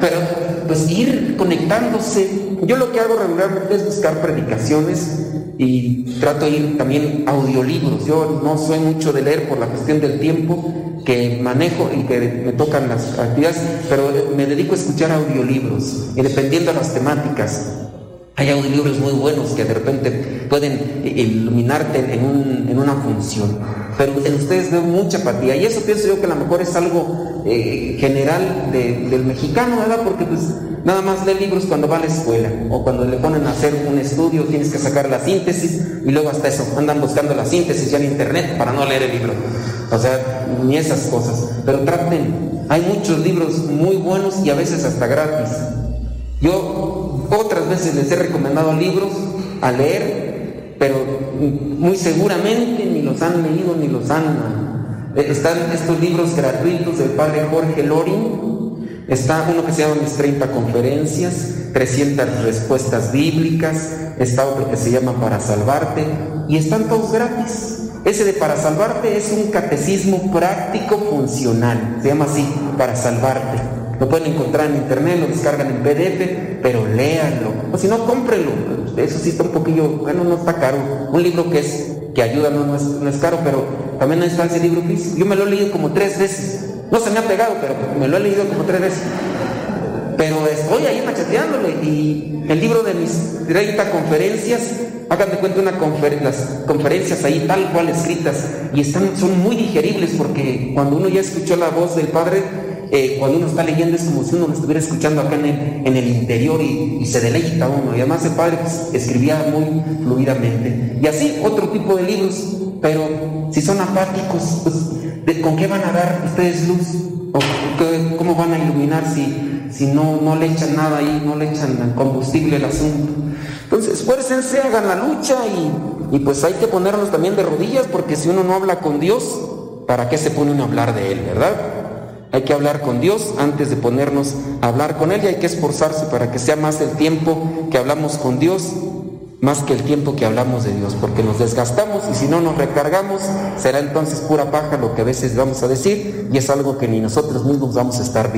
pero pues ir conectándose. Yo lo que hago regularmente es buscar predicaciones y trato de ir también audiolibros. Yo no soy mucho de leer por la cuestión del tiempo que manejo y que me tocan las actividades, pero me dedico a escuchar audiolibros y dependiendo de las temáticas. Hay audiolibros muy buenos que de repente pueden iluminarte en, una función, pero en ustedes veo mucha apatía y eso pienso yo que a lo mejor es algo eh, general del mexicano, ¿verdad? Porque pues nada más lee libros cuando va a la escuela o cuando le ponen a hacer un estudio tienes que sacar la síntesis y luego hasta eso andan buscando la síntesis ya en internet para no leer el libro. O sea, ni esas cosas. Pero traten, hay muchos libros muy buenos y a veces hasta gratis. Yo otras veces les he recomendado libros a leer, pero muy seguramente ni los han leído ni los han... Eh, están estos libros gratuitos del padre Jorge Loring. Está uno que se llama Mis 30 conferencias, 300 respuestas bíblicas, está otro que se llama Para salvarte, y están todos gratis. Ese de para salvarte es un catecismo práctico funcional, se llama así, para salvarte. Lo pueden encontrar en internet, lo descargan en PDF, pero léanlo. O si no, cómprenlo. Eso sí está un poquillo, bueno, no está caro. Un libro que es que ayuda no, es, caro, pero también está ese libro físico. Yo me lo he leído como tres veces. No se me ha pegado, pero me lo he leído como tres veces. Pero estoy ahí macheteándole. Y el libro de mis 30 conferencias Hagan de cuenta una las conferencias ahí tal cual escritas y están, son muy digeribles porque cuando uno ya escuchó la voz del Padre, eh, cuando uno está leyendo es como si uno lo estuviera escuchando acá en el, en el interior y, se deleita uno. Y además el Padre pues, escribía muy fluidamente. Y así otro tipo de libros, pero si son apáticos, pues, ¿con qué van a dar ustedes luz? ¿O cómo van a iluminar si, si no, no le echan nada ahí, no le echan combustible al asunto? Entonces, esfuércense, hagan la lucha y, y, pues hay que ponernos también de rodillas porque si uno no habla con Dios, ¿para qué se pone uno a hablar de Él, verdad? Hay que hablar con Dios antes de ponernos a hablar con Él y hay que esforzarse para que sea más el tiempo que hablamos con Dios, más que el tiempo que hablamos de Dios, porque nos desgastamos y si no nos recargamos, será entonces pura paja lo que a veces vamos a decir y es algo que ni nosotros mismos vamos a estar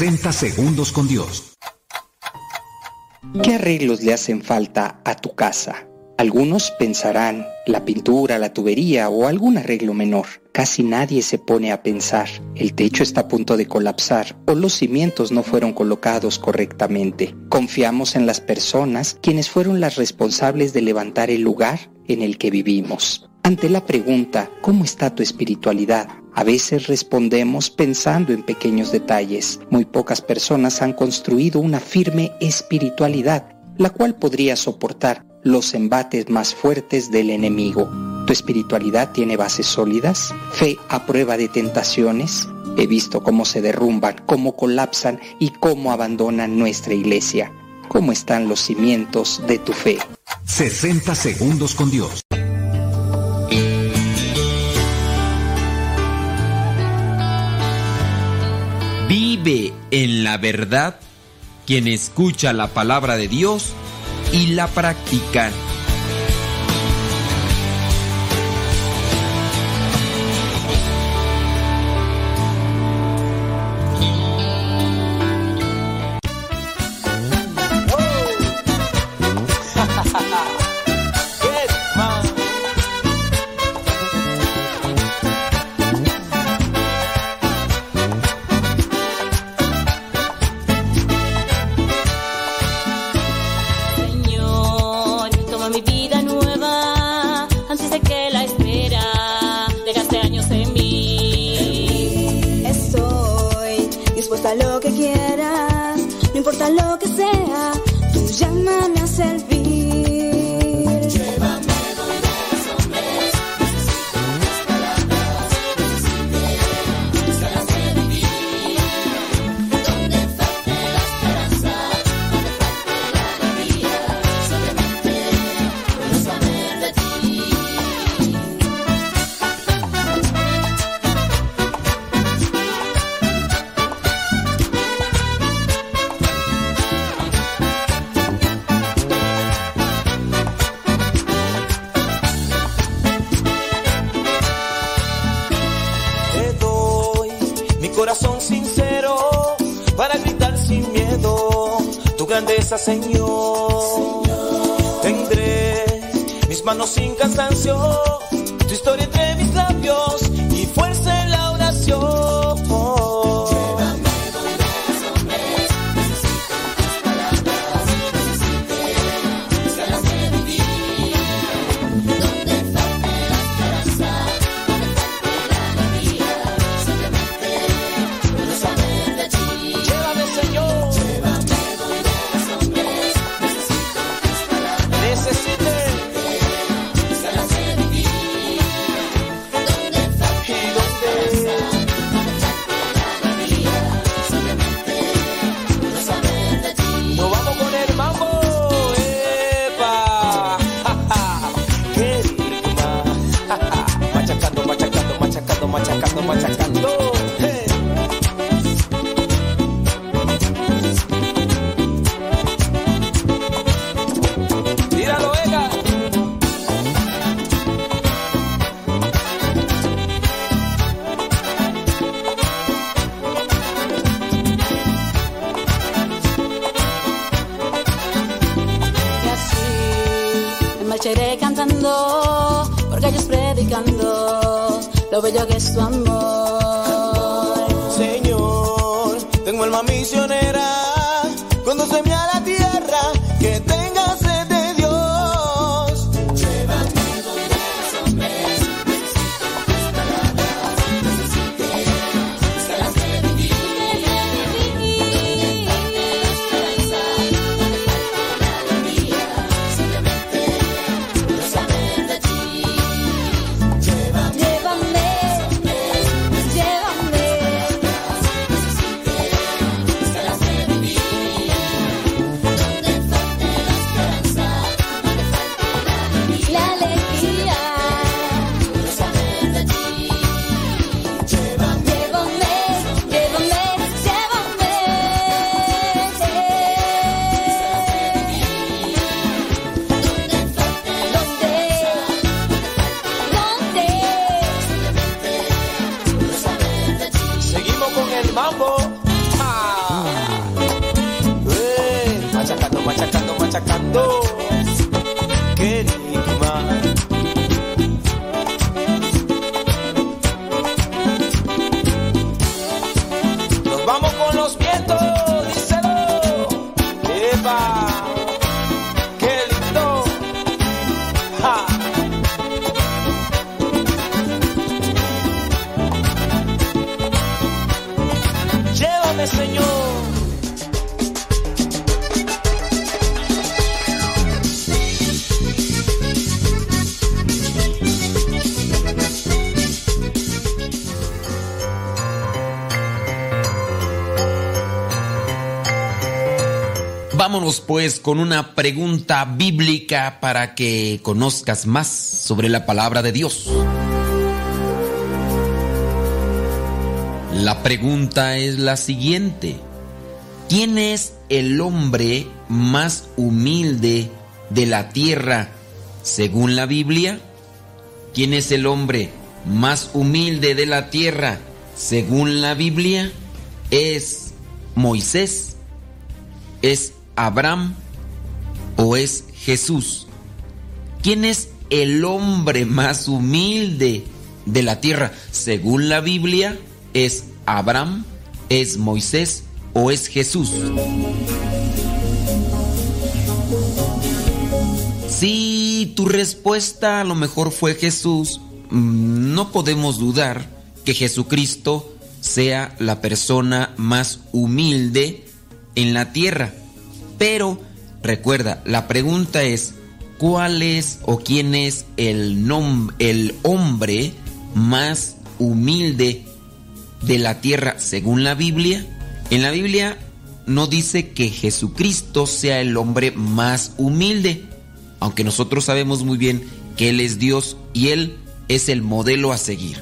viviendo.60 segundos con Dios. ¿Qué arreglos le hacen falta a tu casa? Algunos pensarán la pintura, la tubería o algún arreglo menor. Casi nadie se pone a pensar, el techo está a punto de colapsar o los cimientos no fueron colocados correctamente. Confiamos en las personas quienes fueron las responsables de levantar el lugar en el que vivimos. Ante la pregunta, ¿cómo está tu espiritualidad? A veces respondemos pensando en pequeños detalles. Muy pocas personas han construido una firme espiritualidad, la cual podría soportar los embates más fuertes del enemigo. ¿Tu espiritualidad tiene bases sólidas? ¿Fe a prueba de tentaciones? He visto cómo se derrumban, cómo colapsan y cómo abandonan nuestra iglesia. ¿Cómo están los cimientos de tu fe? 60 segundos con Dios. Vive en la verdad quien escucha la palabra de Dios y la practica. Pues con una pregunta bíblica para que conozcas más sobre la palabra de Dios. La pregunta es la siguiente. ¿Quién es el hombre más humilde de la tierra según la Biblia? ¿Quién es el hombre más humilde de la tierra según la Biblia? ¿Es Moisés? ¿Es Abraham o es Jesús? ¿Quién es el hombre más humilde de la tierra según la Biblia? ¿Es Abraham? ¿Es Moisés o es Jesús? Si tu respuesta a lo mejor fue Jesús, mm, no podemos dudar que Jesucristo sea la persona más humilde en la tierra. Pero recuerda, la pregunta es, ¿cuál es o quién es el, el hombre más humilde de la tierra según la Biblia? En la Biblia no dice que Jesucristo sea el hombre más humilde, aunque nosotros sabemos muy bien que Él es Dios y Él es el modelo a seguir.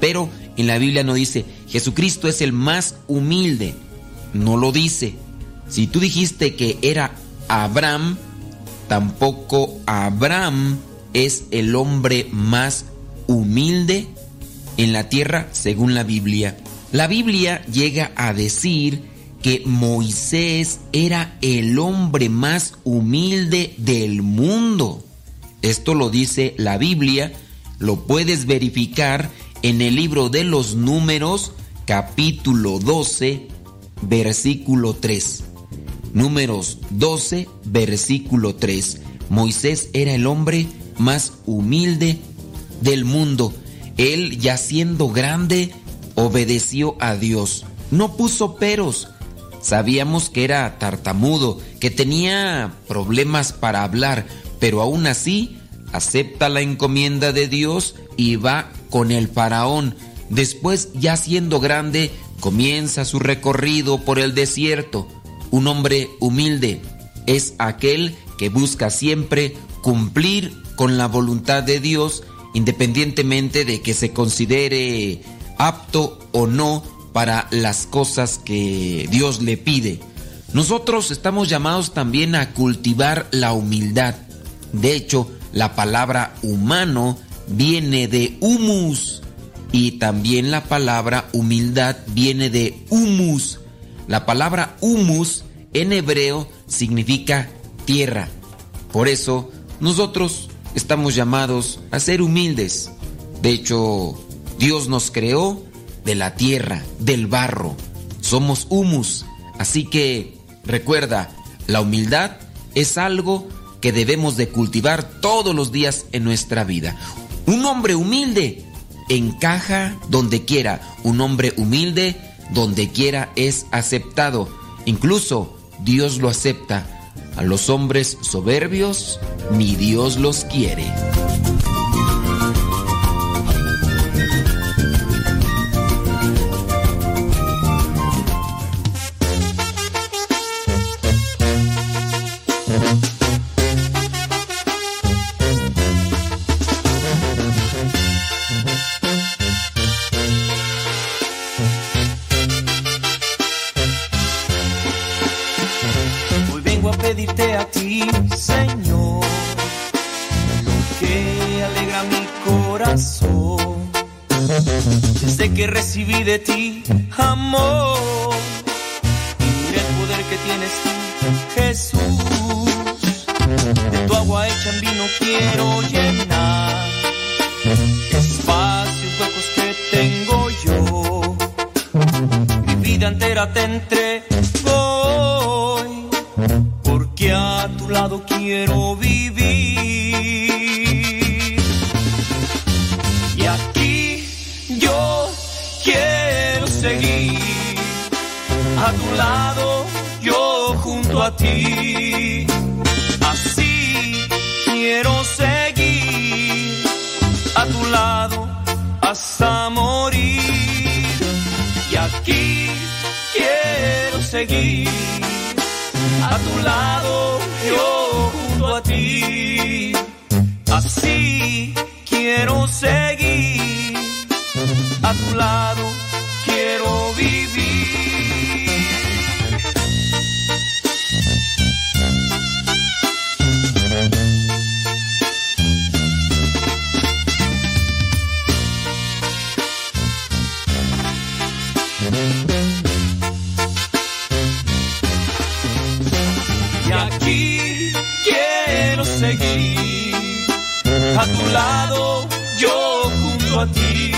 Pero en la Biblia no dice, Jesucristo es el más humilde. No lo dice. Si tú dijiste que era Abraham, tampoco Abraham es el hombre más humilde en la tierra según la Biblia. La Biblia llega a decir que Moisés era el hombre más humilde del mundo. Esto lo dice la Biblia, lo puedes verificar en el libro de los números capítulo 12 versículo 3. Números 12 versículo 3. Moisés era el hombre más humilde del mundo. Él, ya siendo grande, obedeció a Dios. No puso peros. Sabíamos que era tartamudo, que tenía problemas para hablar, pero aún así acepta la encomienda de Dios y va con el faraón. Después, ya siendo grande, comienza su recorrido por el desierto. Un hombre humilde es aquel que busca siempre cumplir con la voluntad de Dios independientemente de que se considere apto o no para las cosas que Dios le pide. Nosotros estamos llamados también a cultivar la humildad. De hecho, la palabra humano viene de humus y también la palabra humildad viene de humus. La palabra humus en hebreo significa tierra. Por eso nosotros estamos llamados a ser humildes. De hecho, Dios nos creó de la tierra, del barro. Somos humus. Así que recuerda, la humildad es algo que debemos de cultivar todos los días en nuestra vida. Un hombre humilde encaja donde quiera. Un hombre humilde donde quiera es aceptado. Incluso Dios lo acepta. A los hombres soberbios ni Dios los quiere. Seguir a tu lado, yo junto a ti.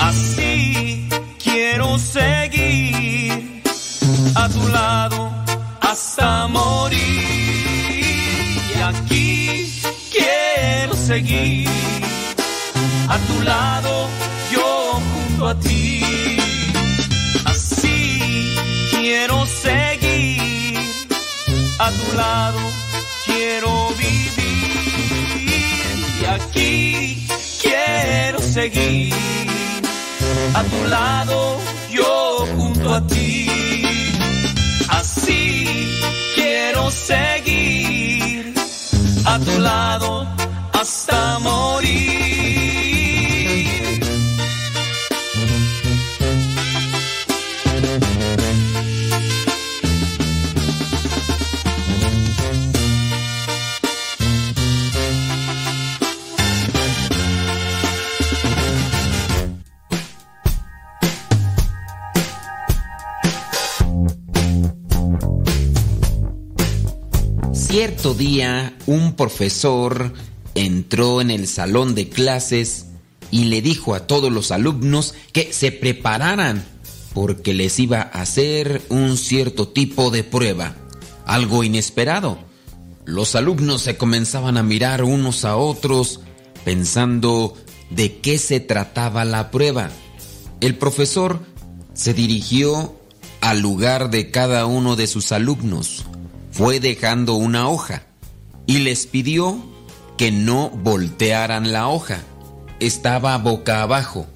Así quiero seguir a tu lado hasta morir. Y aquí quiero seguir a tu lado, yo junto a ti. Así quiero seguir a tu lado, quiero vivir. Y aquí quiero seguir a tu lado, yo junto a ti. Así quiero seguir a tu lado hasta morir. Cierto día, un profesor entró en el salón de clases y le dijo a todos los alumnos que se prepararan porque les iba a hacer un cierto tipo de prueba, algo inesperado. Los alumnos se comenzaban a mirar unos a otros pensando de qué se trataba la prueba. El profesor se dirigió al lugar de cada uno de sus alumnos, fue dejando una hoja y les pidió que no voltearan la hoja. Estaba boca abajo.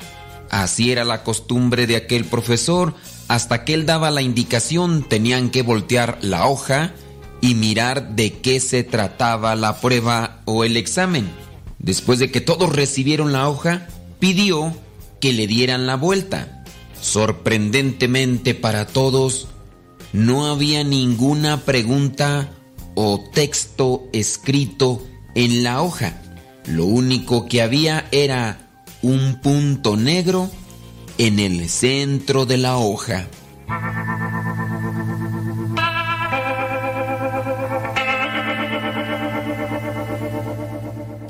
Así era la costumbre de aquel profesor. Hasta que él daba la indicación tenían que voltear la hoja y mirar de qué se trataba la prueba o el examen. Después de que todos recibieron la hoja, pidió que le dieran la vuelta. Sorprendentemente para todos, no había ninguna pregunta o texto escrito en la hoja. Lo único que había era un punto negro en el centro de la hoja.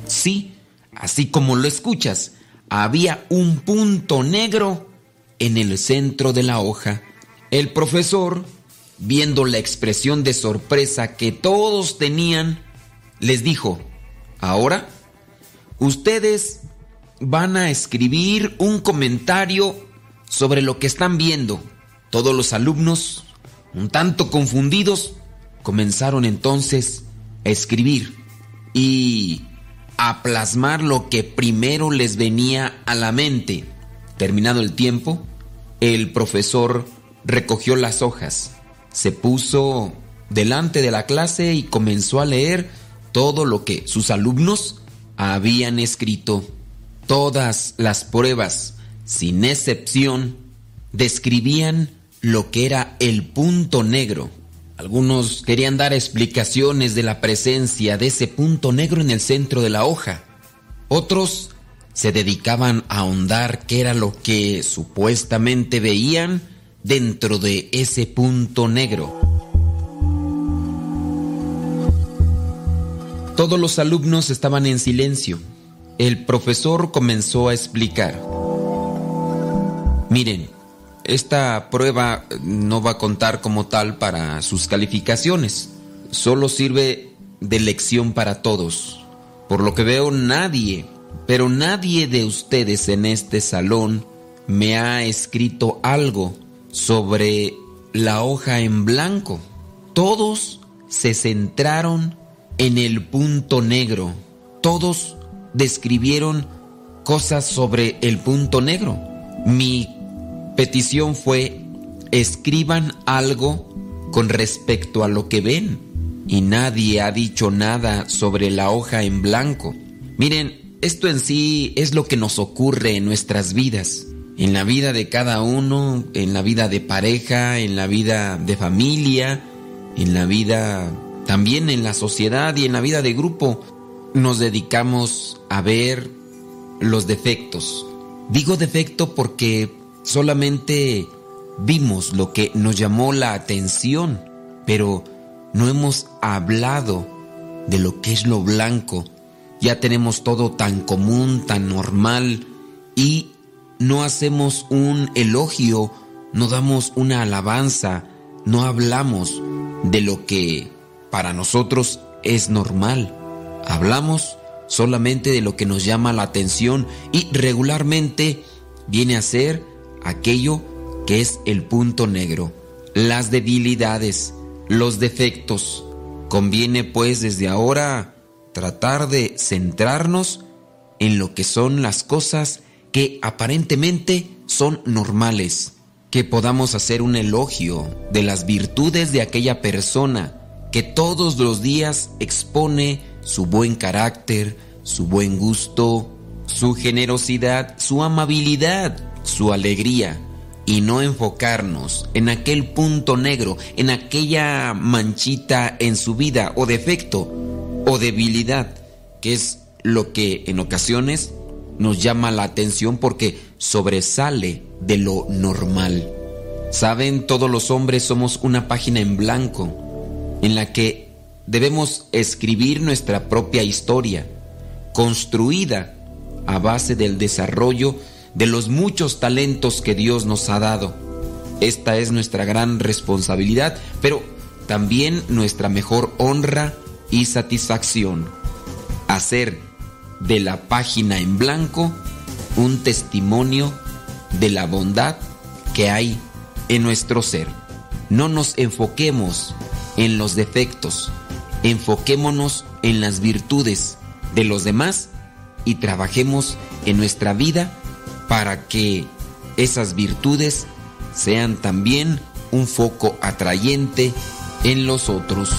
Sí, así como lo escuchas, había un punto negro en el centro de la hoja. El profesor, viendo la expresión de sorpresa que todos tenían, les dijo, ahora ustedes van a escribir un comentario sobre lo que están viendo. Todos los alumnos, un tanto confundidos, comenzaron entonces a escribir y a plasmar lo que primero les venía a la mente. Terminado el tiempo, el profesor recogió las hojas, se puso delante de la clase y comenzó a leer todo lo que sus alumnos habían escrito. Todas las pruebas, sin excepción, describían lo que era el punto negro. Algunos querían dar explicaciones de la presencia de ese punto negro en el centro de la hoja. Otros se dedicaban a ahondar qué era lo que supuestamente veían dentro de ese punto negro. Todos los alumnos estaban en silencio. El profesor comenzó a explicar. Miren, esta prueba no va a contar como tal para sus calificaciones. Solo sirve de lección para todos. Por lo que veo, nadie, pero nadie de ustedes en este salón me ha escrito algo sobre la hoja en blanco. Todos se centraron en el punto negro. Todos describieron cosas sobre el punto negro. Mi petición fue, escriban algo con respecto a lo que ven. Y nadie ha dicho nada sobre la hoja en blanco. Miren, esto en sí es lo que nos ocurre en nuestras vidas. En la vida de cada uno, en la vida de pareja, en la vida de familia, en la vida también en la sociedad y en la vida de grupo. Nos dedicamos a ver los defectos. Digo defecto porque solamente vimos lo que nos llamó la atención, pero no hemos hablado de lo que es lo blanco. Ya tenemos todo tan común, tan normal y no hacemos un elogio, no damos una alabanza, no hablamos de lo que para nosotros es normal. Hablamos solamente de lo que nos llama la atención y regularmente viene a ser aquello que es el punto negro, las debilidades, los defectos. Conviene pues desde ahora tratar de centrarnos en lo que son las cosas que aparentemente son normales, que podamos hacer un elogio de las virtudes de aquella persona que todos los días expone su buen carácter, su buen gusto, su generosidad, su amabilidad, su alegría, y no enfocarnos en aquel punto negro, en aquella manchita en su vida o defecto o debilidad, que es lo que en ocasiones nos llama la atención porque sobresale de lo normal. Saben, todos los hombres somos una página en blanco en la que debemos escribir nuestra propia historia, construida a base del desarrollo de los muchos talentos que Dios nos ha dado. Esta es nuestra gran responsabilidad, pero también nuestra mejor honra y satisfacción. Hacer de la página en blanco un testimonio de la bondad que hay en nuestro ser. No nos enfoquemos en los defectos, enfoquémonos en las virtudes de los demás y trabajemos en nuestra vida para que esas virtudes sean también un foco atrayente en los otros.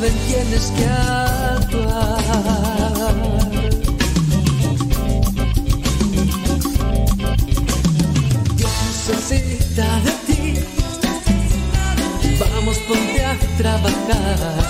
Joven, tienes que actuar. Dios necesita de ti. Vamos, ponte a trabajar.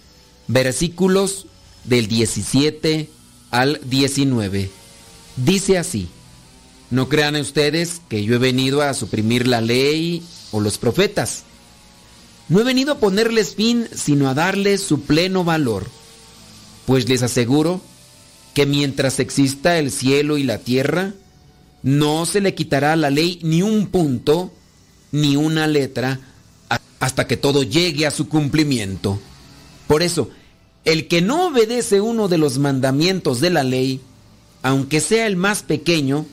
versículos del 17 al 19. Dice así, no crean ustedes que yo he venido a suprimir la ley o los profetas. No he venido a ponerles fin, sino a darles su pleno valor. Pues les aseguro que mientras exista el cielo y la tierra, no se le quitará la ley ni un punto, ni una letra, hasta que todo llegue a su cumplimiento. Por eso, el que no obedece uno de los mandamientos de la ley, aunque sea el más pequeño,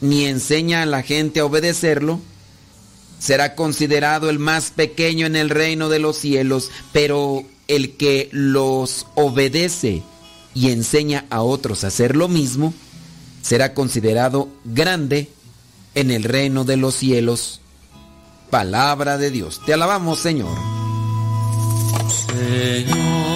ni enseña a la gente a obedecerlo, será considerado el más pequeño en el reino de los cielos, pero el que los obedece y enseña a otros a hacer lo mismo, será considerado grande en el reino de los cielos. Palabra de Dios. Te alabamos, Señor. Señor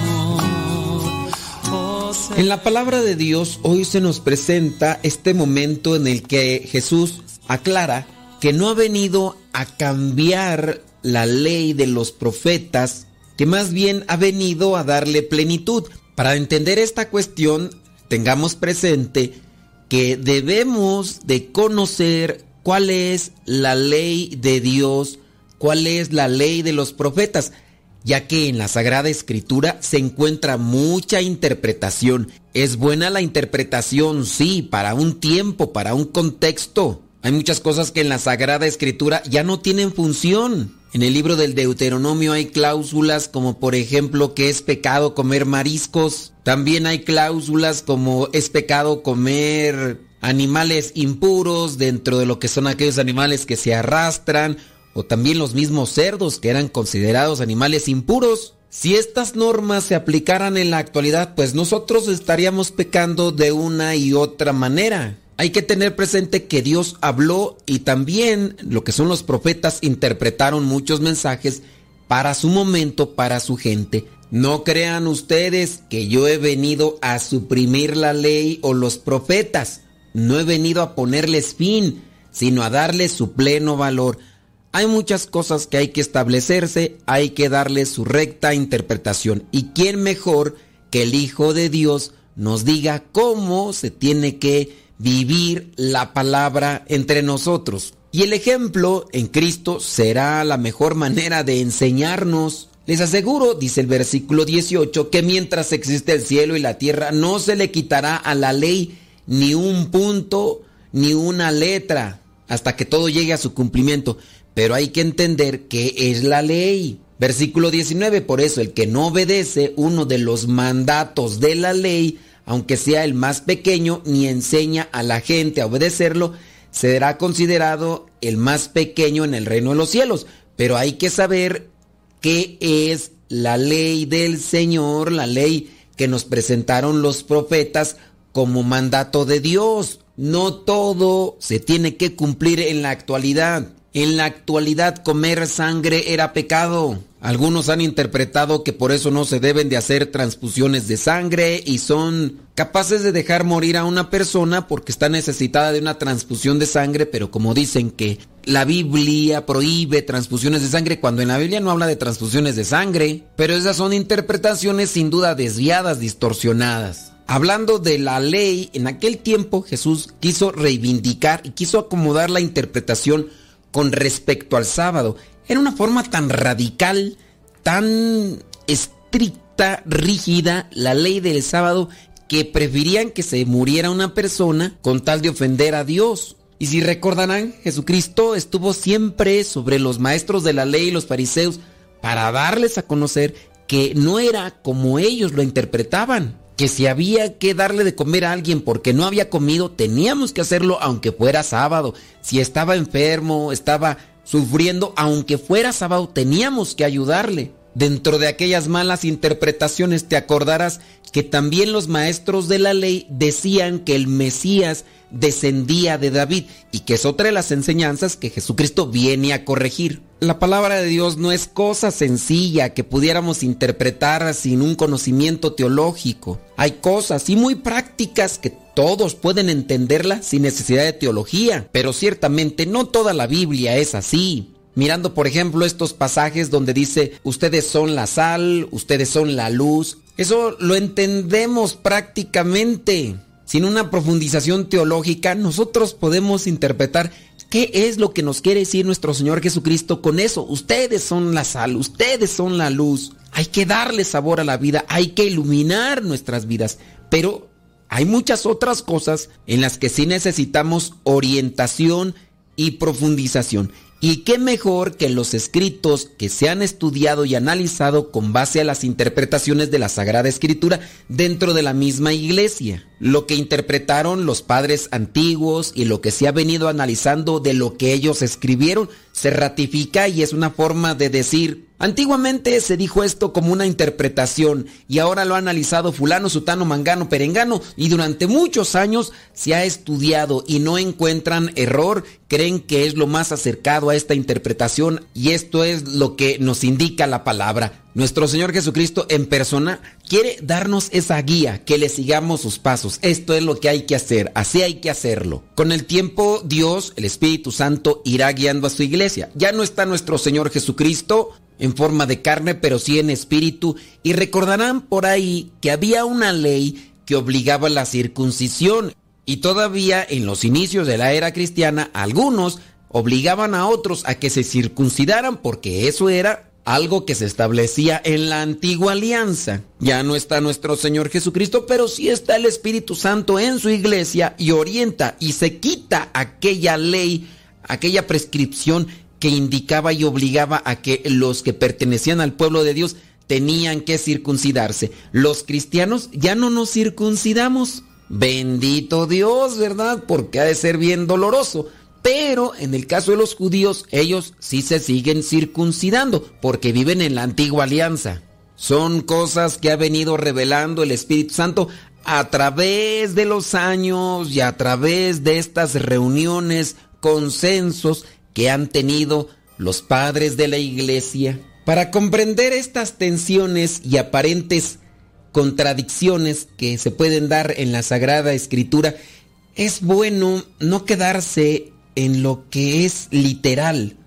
En la palabra de Dios hoy se nos presenta este momento en el que Jesús aclara que no ha venido a cambiar la ley de los profetas, que más bien ha venido a darle plenitud. Para entender esta cuestión, tengamos presente que debemos de conocer cuál es la ley de Dios, cuál es la ley de los profetas, ya que en la Sagrada Escritura se encuentra mucha interpretación. Es buena la interpretación, sí, para un tiempo, para un contexto. Hay muchas cosas que en la Sagrada Escritura ya no tienen función. En el libro del Deuteronomio hay cláusulas como por ejemplo que es pecado comer mariscos. También hay cláusulas como es pecado comer animales impuros dentro de lo que son aquellos animales que se arrastran o también los mismos cerdos que eran considerados animales impuros. Si estas normas se aplicaran en la actualidad, pues nosotros estaríamos pecando de una y otra manera. Hay que tener presente que Dios habló y también lo que son los profetas interpretaron muchos mensajes para su momento, para su gente. No crean ustedes que yo he venido a suprimir la ley o los profetas. No he venido a ponerles fin, sino a darles su pleno valor. Hay muchas cosas que hay que establecerse, hay que darles su recta interpretación. ¿Y quién mejor que el Hijo de Dios nos diga cómo se tiene que vivir la palabra entre nosotros? Y el ejemplo en Cristo será la mejor manera de enseñarnos. Les aseguro, dice el versículo 18, que mientras existe el cielo y la tierra no se le quitará a la ley ni un punto, ni una letra, hasta que todo llegue a su cumplimiento. Pero hay que entender qué es la ley. Versículo 19, por eso el que no obedece uno de los mandatos de la ley, aunque sea el más pequeño, ni enseña a la gente a obedecerlo, será considerado el más pequeño en el reino de los cielos. Pero hay que saber qué es la ley del Señor, la ley que nos presentaron los profetas como mandato de Dios. No todo se tiene que cumplir en la actualidad. En la actualidad comer sangre era pecado. Algunos han interpretado que por eso no se deben de hacer transfusiones de sangre y son capaces de dejar morir a una persona porque está necesitada de una transfusión de sangre, pero como dicen que la Biblia prohíbe transfusiones de sangre cuando en la Biblia no habla de transfusiones de sangre, pero esas son interpretaciones sin duda desviadas, distorsionadas. Hablando de la ley, en aquel tiempo Jesús quiso reivindicar y quiso acomodar la interpretación con respecto al sábado. Era una forma tan radical, tan estricta, rígida, la ley del sábado, que preferían que se muriera una persona con tal de ofender a Dios. Y si recordarán, Jesucristo estuvo siempre sobre los maestros de la ley y los fariseos para darles a conocer que no era como ellos lo interpretaban, que si había que darle de comer a alguien porque no había comido, teníamos que hacerlo aunque fuera sábado. Si estaba enfermo, estaba sufriendo, aunque fuera sábado, teníamos que ayudarle. Dentro de aquellas malas interpretaciones te acordarás que también los maestros de la ley decían que el Mesías descendía de David y que es otra de las enseñanzas que Jesucristo viene a corregir. La palabra de Dios no es cosa sencilla que pudiéramos interpretar sin un conocimiento teológico. Hay cosas y muy prácticas que todos pueden entenderla sin necesidad de teología, pero ciertamente no toda la Biblia es así. Mirando, por ejemplo, estos pasajes donde dice, ustedes son la sal, ustedes son la luz, eso lo entendemos prácticamente. Sin una profundización teológica, nosotros podemos interpretar qué es lo que nos quiere decir nuestro Señor Jesucristo con eso. Ustedes son la sal, ustedes son la luz. Hay que darle sabor a la vida, hay que iluminar nuestras vidas. Pero hay muchas otras cosas en las que sí necesitamos orientación y profundización. Y qué mejor que los escritos que se han estudiado y analizado con base a las interpretaciones de la Sagrada Escritura dentro de la misma iglesia. Lo que interpretaron los padres antiguos y lo que se ha venido analizando de lo que ellos escribieron se ratifica y es una forma de decir, antiguamente se dijo esto como una interpretación y ahora lo ha analizado fulano, sutano, mangano, perengano y durante muchos años se ha estudiado y no encuentran error, creen que es lo más acercado a esta interpretación y esto es lo que nos indica la palabra. Nuestro Señor Jesucristo en persona quiere darnos esa guía, que le sigamos sus pasos. Esto es lo que hay que hacer, así hay que hacerlo. Con el tiempo Dios, el Espíritu Santo, irá guiando a su iglesia. Ya no está nuestro Señor Jesucristo en forma de carne, pero sí en espíritu. Y recordarán por ahí que había una ley que obligaba la circuncisión. Y todavía en los inicios de la era cristiana, algunos obligaban a otros a que se circuncidaran porque eso era algo que se establecía en la antigua alianza. Ya no está nuestro Señor Jesucristo, pero sí está el Espíritu Santo en su iglesia y orienta y se quita aquella ley, aquella prescripción que indicaba y obligaba a que los que pertenecían al pueblo de Dios tenían que circuncidarse. Los cristianos ya no nos circuncidamos. Bendito Dios, ¿verdad? Porque ha de ser bien doloroso. Pero en el caso de los judíos, ellos sí se siguen circuncidando porque viven en la antigua alianza. Son cosas que ha venido revelando el Espíritu Santo a través de los años y a través de estas reuniones, consensos que han tenido los padres de la iglesia. Para comprender estas tensiones y aparentes contradicciones que se pueden dar en la Sagrada Escritura, es bueno no quedarse en lo que es literal,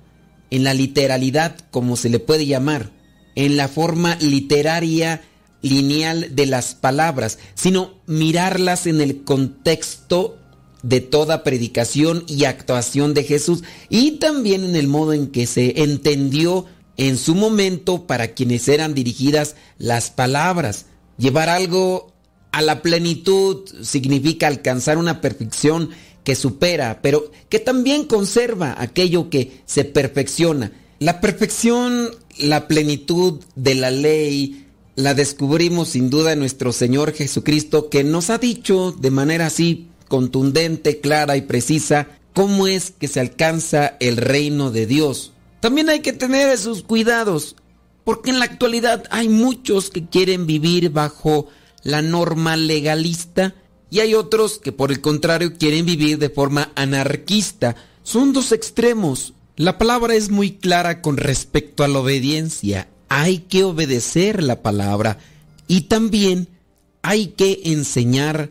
en la literalidad como se le puede llamar, en la forma literaria lineal de las palabras, sino mirarlas en el contexto de toda predicación y actuación de Jesús y también en el modo en que se entendió en su momento para quienes eran dirigidas las palabras. Llevar algo a la plenitud significa alcanzar una perfección que supera, pero que también conserva aquello que se perfecciona. La perfección, la plenitud de la ley, la descubrimos sin duda en nuestro Señor Jesucristo, que nos ha dicho de manera así contundente, clara y precisa cómo es que se alcanza el reino de Dios. También hay que tener esos cuidados, porque en la actualidad hay muchos que quieren vivir bajo la norma legalista, y hay otros que por el contrario quieren vivir de forma anarquista. Son dos extremos. La palabra es muy clara con respecto a la obediencia. hay que obedecer la palabra y también hay que enseñar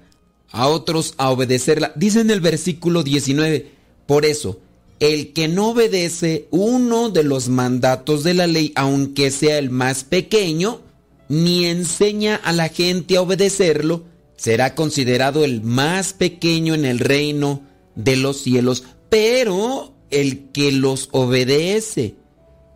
a otros a obedecerla. Dice en el versículo 19, por eso, el que no obedece uno de los mandatos de la ley, aunque sea el más pequeño, ni enseña a la gente a obedecerlo, será considerado el más pequeño en el reino de los cielos. Pero el que los obedece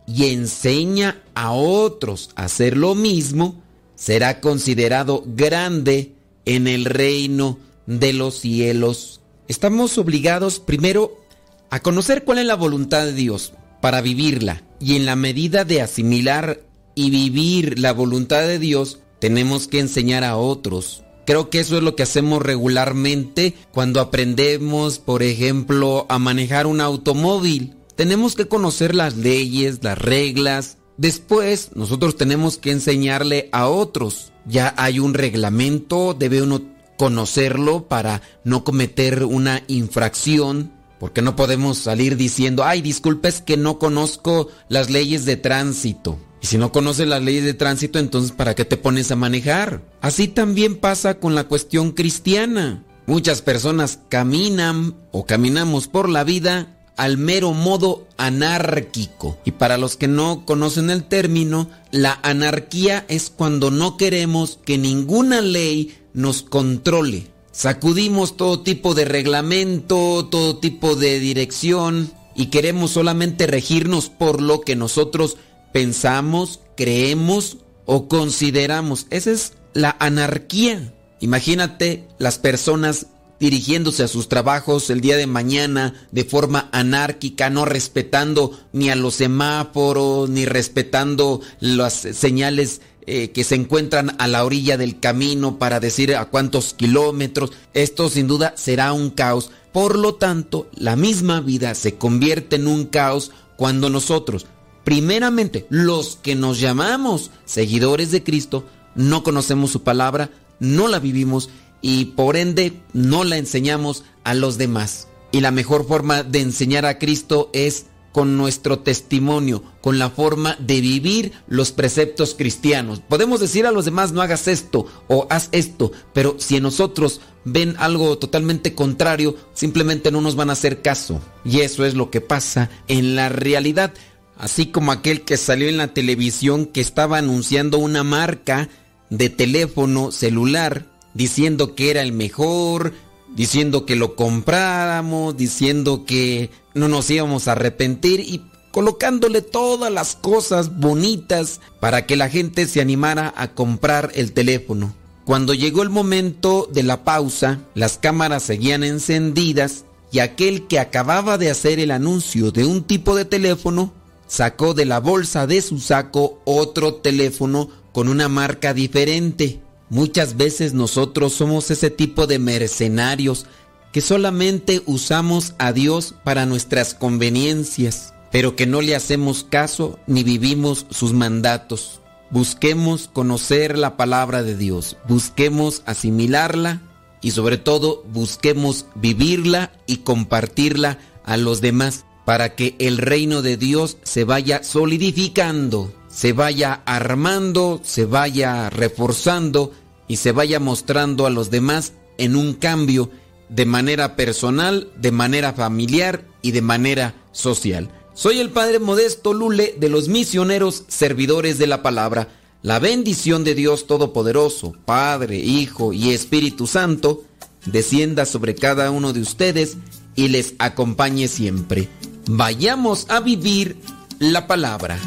y enseña a otros a hacer lo mismo, será considerado grande en el reino de los cielos. Estamos obligados primero a conocer cuál es la voluntad de Dios para vivirla y en la medida de asimilar y vivir la voluntad de Dios, tenemos que enseñar a otros. Creo que eso es lo que hacemos regularmente cuando aprendemos, por ejemplo, a manejar un automóvil. Tenemos que conocer las leyes, las reglas. Después, nosotros tenemos que enseñarle a otros. Ya hay un reglamento, debe uno conocerlo para no cometer una infracción porque no podemos salir diciendo, ay, disculpes que no conozco las leyes de tránsito. Y si no conoces las leyes de tránsito, entonces ¿para qué te pones a manejar? Así también pasa con la cuestión cristiana. Muchas personas caminan o caminamos por la vida al mero modo anárquico. Y para los que no conocen el término, la anarquía es cuando no queremos que ninguna ley nos controle. Sacudimos todo tipo de reglamento, todo tipo de dirección y queremos solamente regirnos por lo que nosotros pensamos, creemos o consideramos. Esa es la anarquía. Imagínate las personas dirigiéndose a sus trabajos el día de mañana de forma anárquica, no respetando ni a los semáforos, ni respetando las señales eh, que se encuentran a la orilla del camino para decir a cuántos kilómetros. Esto sin duda será un caos. Por lo tanto, la misma vida se convierte en un caos cuando nosotros, primeramente, los que nos llamamos seguidores de Cristo, no conocemos su palabra, no la vivimos y por ende no la enseñamos a los demás. Y la mejor forma de enseñar a Cristo es con nuestro testimonio, con la forma de vivir los preceptos cristianos. Podemos decir a los demás no hagas esto o haz esto, pero si en nosotros ven algo totalmente contrario, simplemente no nos van a hacer caso. Y eso es lo que pasa en la realidad. Así como aquel que salió en la televisión que estaba anunciando una marca de teléfono celular diciendo que era el mejor, diciendo que lo compráramos, diciendo que no nos íbamos a arrepentir y colocándole todas las cosas bonitas para que la gente se animara a comprar el teléfono. Cuando llegó el momento de la pausa, las cámaras seguían encendidas y aquel que acababa de hacer el anuncio de un tipo de teléfono sacó de la bolsa de su saco otro teléfono con una marca diferente. Muchas veces nosotros somos ese tipo de mercenarios que solamente usamos a Dios para nuestras conveniencias, pero que no le hacemos caso ni vivimos sus mandatos. Busquemos conocer la palabra de Dios, busquemos asimilarla y sobre todo busquemos vivirla y compartirla a los demás para que el reino de Dios se vaya solidificando se vaya armando, se vaya reforzando y se vaya mostrando a los demás en un cambio de manera personal, de manera familiar y de manera social. Soy el Padre Modesto Lule de los misioneros servidores de la palabra. La bendición de Dios Todopoderoso, Padre, Hijo y Espíritu Santo, descienda sobre cada uno de ustedes y les acompañe siempre. Vayamos a vivir la palabra.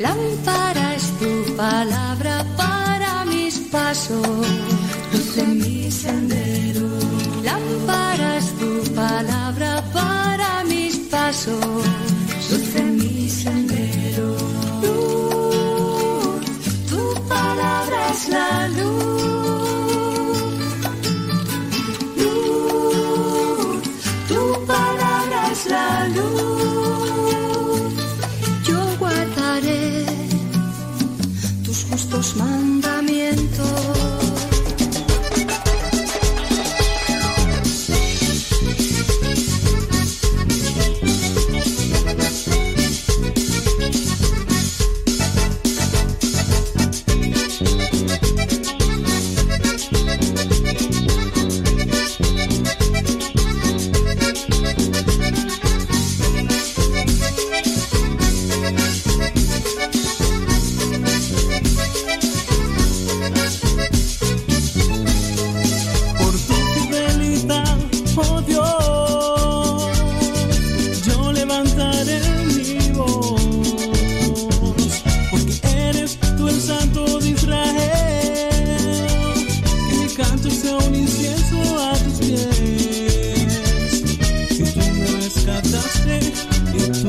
Lámpara es tu palabra para mis pasos, luz en mi sendero. Lámpara es tu palabra para mis pasos, luz mi sendero. Tu palabra es la luz. La luz. Yo guardaré tus justos mandamientos.